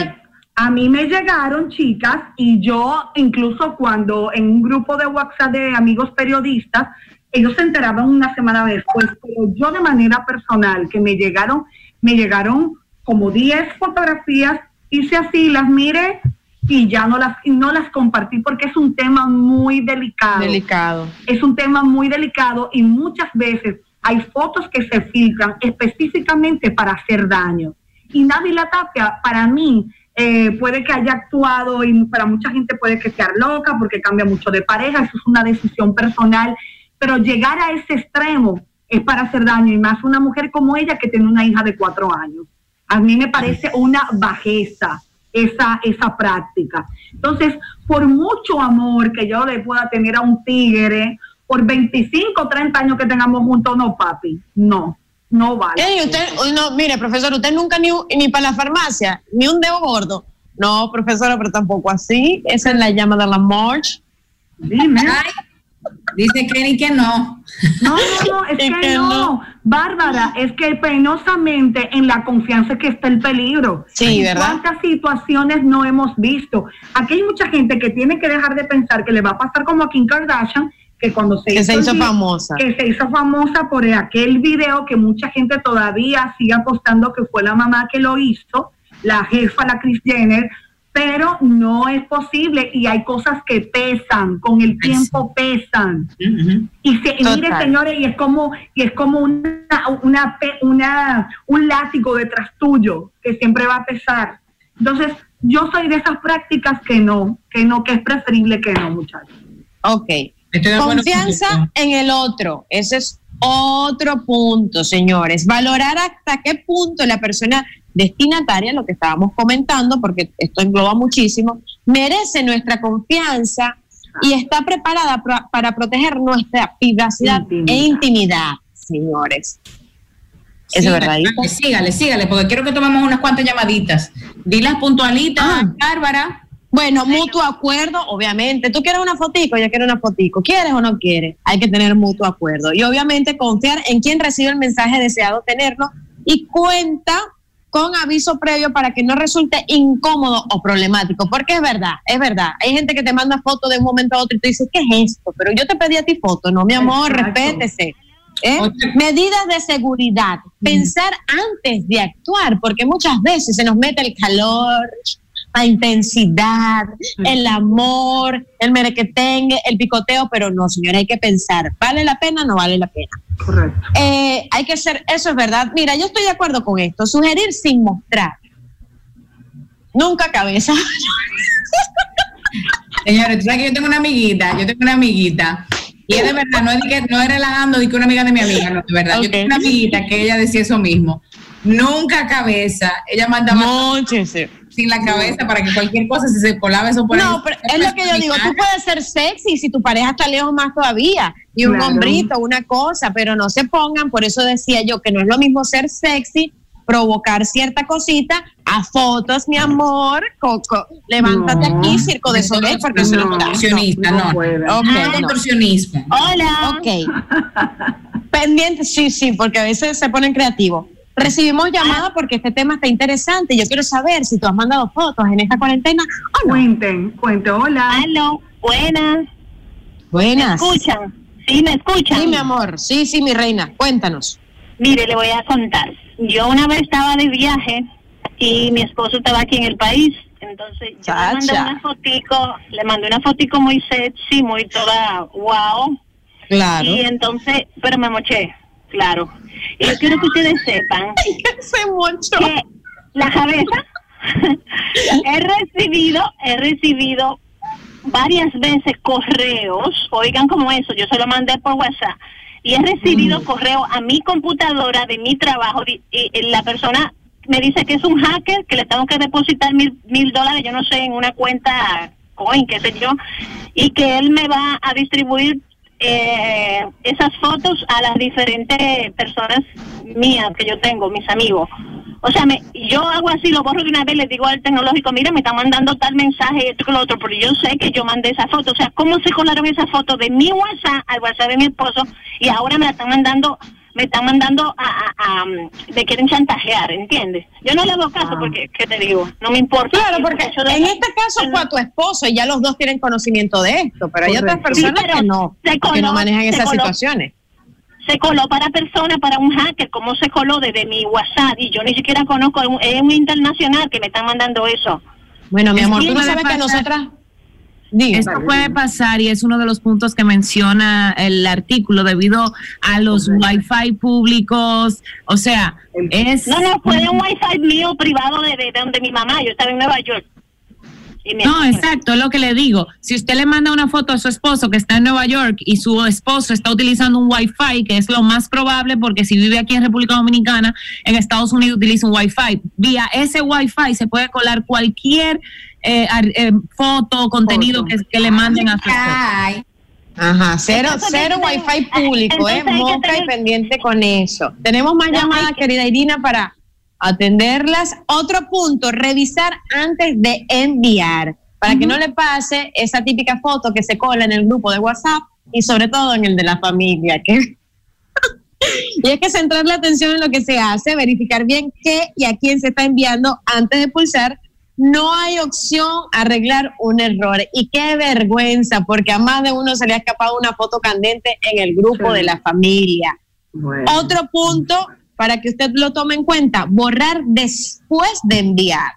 A mí me llegaron chicas y yo incluso cuando en un grupo de WhatsApp de amigos periodistas, ellos se enteraban una semana después, pero yo de manera personal que me llegaron, me llegaron como 10 fotografías, hice así, las miré y ya no las, y no las compartí porque es un tema muy delicado. Delicado. Es un tema muy delicado y muchas veces hay fotos que se filtran específicamente para hacer daño. Y Navila Tapia, para mí, eh, puede que haya actuado y para mucha gente puede que sea loca porque cambia mucho de pareja, eso es una decisión personal, pero llegar a ese extremo es para hacer daño y más una mujer como ella que tiene una hija de cuatro años. A mí me parece una bajeza esa, esa práctica. Entonces, por mucho amor que yo le pueda tener a un tigre, por 25 o 30 años que tengamos juntos, no, papi, no, no vale. Ey, usted, no, mire, profesor, usted nunca ni, ni para la farmacia, ni un dedo gordo. No, profesora, pero tampoco así. Esa es la llama de la march. Dime. Dice Kenny que no. No, no, no, es que, no. Bárbara, es que penosamente en la confianza que está el peligro. Sí, ¿Y ¿verdad? ¿Cuántas situaciones no hemos visto? Aquí hay mucha gente que tiene que dejar de pensar que le va a pasar como a Kim Kardashian, que cuando se, Que se el hizo famosa. Que se hizo famosa por aquel video que mucha gente todavía sigue apostando que fue la mamá que lo hizo, la jefa, la Kris Jenner, pero no es posible y hay cosas que pesan, con el tiempo pesan. Y, se, y mire, señores, y es como, y es como una, una, pe- una, un látigo detrás tuyo que siempre va a pesar. Entonces, yo soy de esas prácticas que no, que no, que es preferible que no, muchachos. Ok. Confianza en el otro. Ese es otro punto, señores. Valorar hasta qué punto la persona destinataria, lo que estábamos comentando, porque esto engloba muchísimo, merece nuestra confianza y está preparada para proteger nuestra privacidad e intimidad, señores. Eso es verdad. Sígale, sígale, porque quiero que tomemos unas cuantas llamaditas. Dilas puntualitas, Bárbara. Bueno, mutuo acuerdo, obviamente. Tú quieres una fotico, yo quiero una fotico. ¿Quieres o no quieres? Hay que tener mutuo acuerdo. Y obviamente confiar en quien recibe el mensaje deseado tenerlo y cuenta con aviso previo para que no resulte incómodo o problemático. Porque es verdad, es verdad. Hay gente que te manda fotos de un momento a otro y tú dices, ¿qué es esto? Pero yo te pedí a ti foto, no, mi amor, Exacto. respétese. ¿eh? Medidas de seguridad, pensar antes de actuar, porque muchas veces se nos mete el calor, la intensidad, el amor, el merequetengue, el picoteo, pero no, señora, hay que pensar, ¿vale la pena o no vale la pena? Correcto. Eh, hay que ser, eso es verdad. Mira, yo estoy de acuerdo con esto, sugerir sin mostrar. Nunca cabeza. Señores, tú sabes que yo tengo una amiguita, yo tengo una amiguita. Y es de verdad, no es, de que, no es relajando de que una amiga de mi amiga, no, de verdad. Yo tengo una amiguita que ella decía eso mismo. Nunca cabeza. Ella mandaba sin la cabeza para que cualquier cosa, si se colaba eso por No, ahí, pero es lo que yo digo, tú puedes ser sexy si tu pareja está lejos más todavía, y un Claro. hombrito, una cosa, pero no se pongan, por eso decía yo que no es lo mismo ser sexy, provocar cierta cosita, a fotos, mi amor, Coco, levántate No. aquí, circo de Soleil, no, porque no, no, contorsionista, no. No, no. contorsionismo. Hola. Ok. Pendiente, sí, sí, porque a veces se ponen creativos. Recibimos llamada porque este tema está interesante. Yo quiero saber si tú has mandado fotos en esta cuarentena o no. Cuenten, cuenten, hola. Aló, buenas. Buenas. ¿Me escuchan? Sí, me escuchan. Sí, mi amor. Sí, sí, mi reina. Cuéntanos. Mire, le voy a contar. Yo una vez estaba de viaje y mi esposo estaba aquí en el país. Entonces yo le mandé una fotico, le mandé una fotico muy sexy, muy toda wow. Claro. Y entonces, pero me moché, claro. Y yo quiero que ustedes sepan que la cabeza he recibido, he recibido varias veces correos, oigan como eso, yo se lo mandé por WhatsApp, y he recibido correo a mi computadora de mi trabajo, y, y la persona me dice que es un hacker, que le tengo que depositar mil, mil dólares, yo no sé, en una cuenta coin, qué sé yo, y que él me va a distribuir eh, esas fotos a las diferentes personas mías que yo tengo, mis amigos. O sea, me, yo hago así, lo borro de una vez, le digo al tecnológico, mira, me está mandando tal mensaje, esto que lo otro, pero yo sé que yo mandé esa foto. O sea, ¿cómo se colaron esas fotos de mi WhatsApp al WhatsApp de mi esposo y ahora me la están mandando, me están mandando a, a, a- me quieren chantajear, ¿entiendes? Yo no le hago caso porque, ¿qué te digo? No me importa. Claro, porque en este caso fue a tu esposo y ya los dos tienen conocimiento de esto, pero hay otras personas Sí, pero que no, se que coló, no manejan se esas coló. situaciones. se coló para persona, para un hacker, ¿cómo se coló desde mi WhatsApp? Y yo ni siquiera conozco, es un- internacional que me están mandando eso. Bueno, mi amor, tú no sabes que pasar. Esto puede pasar y es uno de los puntos que menciona el artículo debido a los wifi públicos, o sea, es... No, no, fue un wifi mío privado de, de, de donde mi mamá, yo estaba en Nueva York. No, exacto, es lo que le digo. Si usted le manda una foto a su esposo que está en Nueva York y su esposo está utilizando un Wi-Fi, que es lo más probable porque si vive aquí en República Dominicana, en Estados Unidos utiliza un Wi-Fi. Vía ese Wi-Fi se puede colar cualquier eh, eh, foto, contenido que, que le manden a su esposo. Ajá, cero, cero wifi público, entonces ¿eh? Moca y pendiente con eso. Tenemos más No, llamadas, que- querida Irina, para atenderlas. Otro punto, revisar antes de enviar, para que no le pase esa típica foto que se cola en el grupo de WhatsApp y sobre todo en el de la familia, que y es que centrar la atención en lo que se hace, verificar bien qué y a quién se está enviando antes de pulsar. No hay opción a arreglar un error. Y qué vergüenza, porque a más de uno se le ha escapado una foto candente en el grupo Sí. de la familia. Bueno. Otro punto para que usted lo tome en cuenta, borrar después de enviar.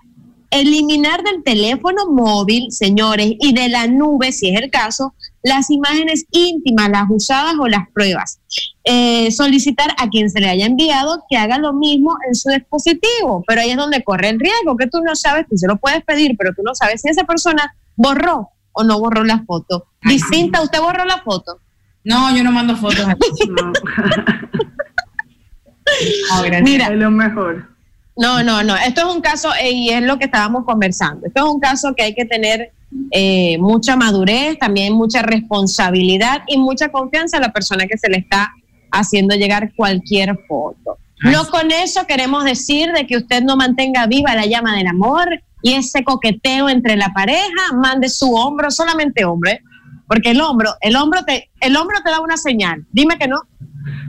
Eliminar del teléfono móvil, señores, y de la nube, si es el caso, las imágenes íntimas, las usadas o las pruebas. Eh, solicitar a quien se le haya enviado que haga lo mismo en su dispositivo, pero ahí es donde corre el riesgo, que tú no sabes, tú se lo puedes pedir, pero tú no sabes si esa persona borró o no borró la foto. Distinta, ¿usted borró la foto? No, yo no mando fotos. Mira, Es lo mejor. No, no, no. Esto es un caso, eh, y es lo que estábamos conversando. Esto es un caso que hay que tener eh, mucha madurez, también mucha responsabilidad y mucha confianza a la persona que se le está haciendo llegar cualquier foto. No con eso queremos decir de que usted no mantenga viva la llama del amor y ese coqueteo entre la pareja, mande su hombro, solamente hombre, porque el hombro, el hombro te, el hombro te da una señal. Dime que no.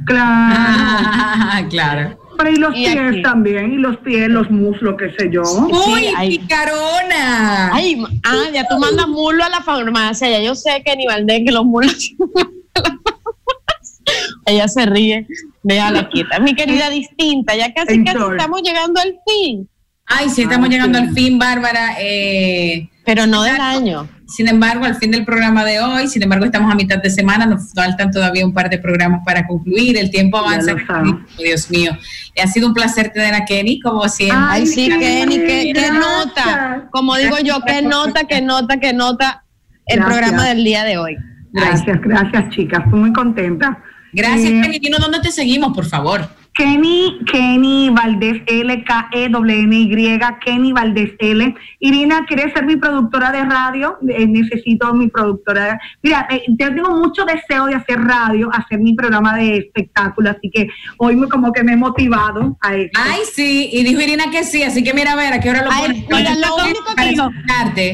Claro. claro. Pero y los Y pies aquí. también, y los pies, los muslos, qué sé yo. ¡Uy, picarona! Ay, ah, ya tú mandas mulo a la farmacia, ya yo sé que ni Valdés que los mulos. Ella se ríe, déjala quieta. Mi querida distinta, ya casi casi Enjoy. estamos llegando al fin. Ay, sí, estamos Ah, llegando sí. al fin, Bárbara. Eh, Pero no del año. Sin embargo, al fin del programa de hoy, sin embargo, estamos a mitad de semana, nos faltan todavía un par de programas para concluir, el tiempo avanza. sabe. Dios mío, ha sido un placer tener a Kenny, como siempre. Ay, sí, Kenny, qué, qué gracias. nota. Como digo yo, qué nota, qué nota, qué nota el Gracias. programa del día de hoy. Gracias, gracias, chicas. Estoy muy contenta. Gracias, Eh, Kenny. Dinos dónde te seguimos, por favor. Kenny, Kenny Valdés L, E K-E-W-N-Y, Kenny Valdés L. Irina, ¿quieres ser mi productora de radio? Eh, necesito mi productora. Mira, eh, yo tengo mucho deseo de hacer radio, hacer mi programa de espectáculo, así que hoy me, como que me he motivado a eso. Ay, sí, y dijo Irina que sí, así que mira a ver a qué hora lo Ay, pones. mira, lo único que digo-.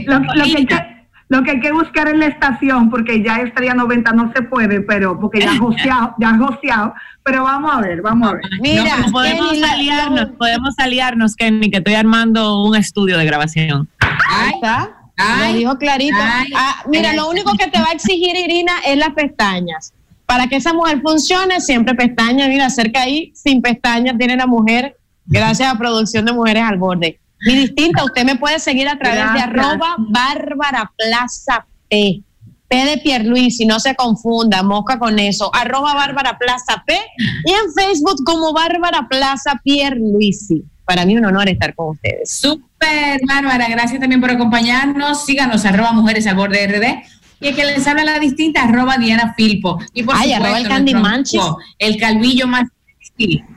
Lo, lo que hay que, lo que hay que buscar en la estación, porque ya estaría 90 no se puede, pero porque ya joseado, ya joseado, pero vamos a ver, vamos a ver. Mira, No, podemos Kenny, la- aliarnos, podemos aliarnos, Kenny, que estoy armando un estudio de grabación. Ahí está. Ay, lo dijo clarito. ay, Ah, mira, ay, lo único que te va a exigir Irina es las pestañas. para que esa mujer funcione, siempre pestañas, mira, cerca ahí, sin pestañas, tiene la mujer, gracias a Producción de Mujeres al Borde. Mi distinta, usted me puede seguir a través de arroba Bárbara Plaza P. P de Pierluisi, no se confunda, mosca con eso. Arroba Bárbara Plaza P y en Facebook como Bárbara Plaza Pierluisi. Para mí un honor estar con ustedes. Súper, Bárbara, gracias también por acompañarnos. Síganos, arroba mujeres al borde RD. Y el que les habla la distinta, arroba Diana Filpo. Y por Ay, supuesto, arroba el Candy amigo, El calvillo más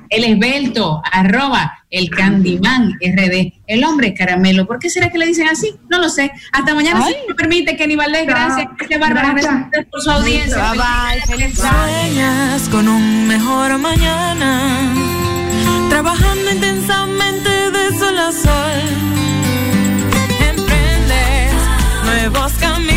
el esbelto, arroba el Candyman RD, el hombre caramelo. ¿Por qué será que le dicen así? No lo sé. Hasta mañana, si me permite, Kenny Valdés. Gracias. Gracias, Bárbara. Gracias por su audiencia. Bye, bye. Feliz Sueñas con un mejor mañana, trabajando intensamente de sol a sol. Emprendes nuevos caminos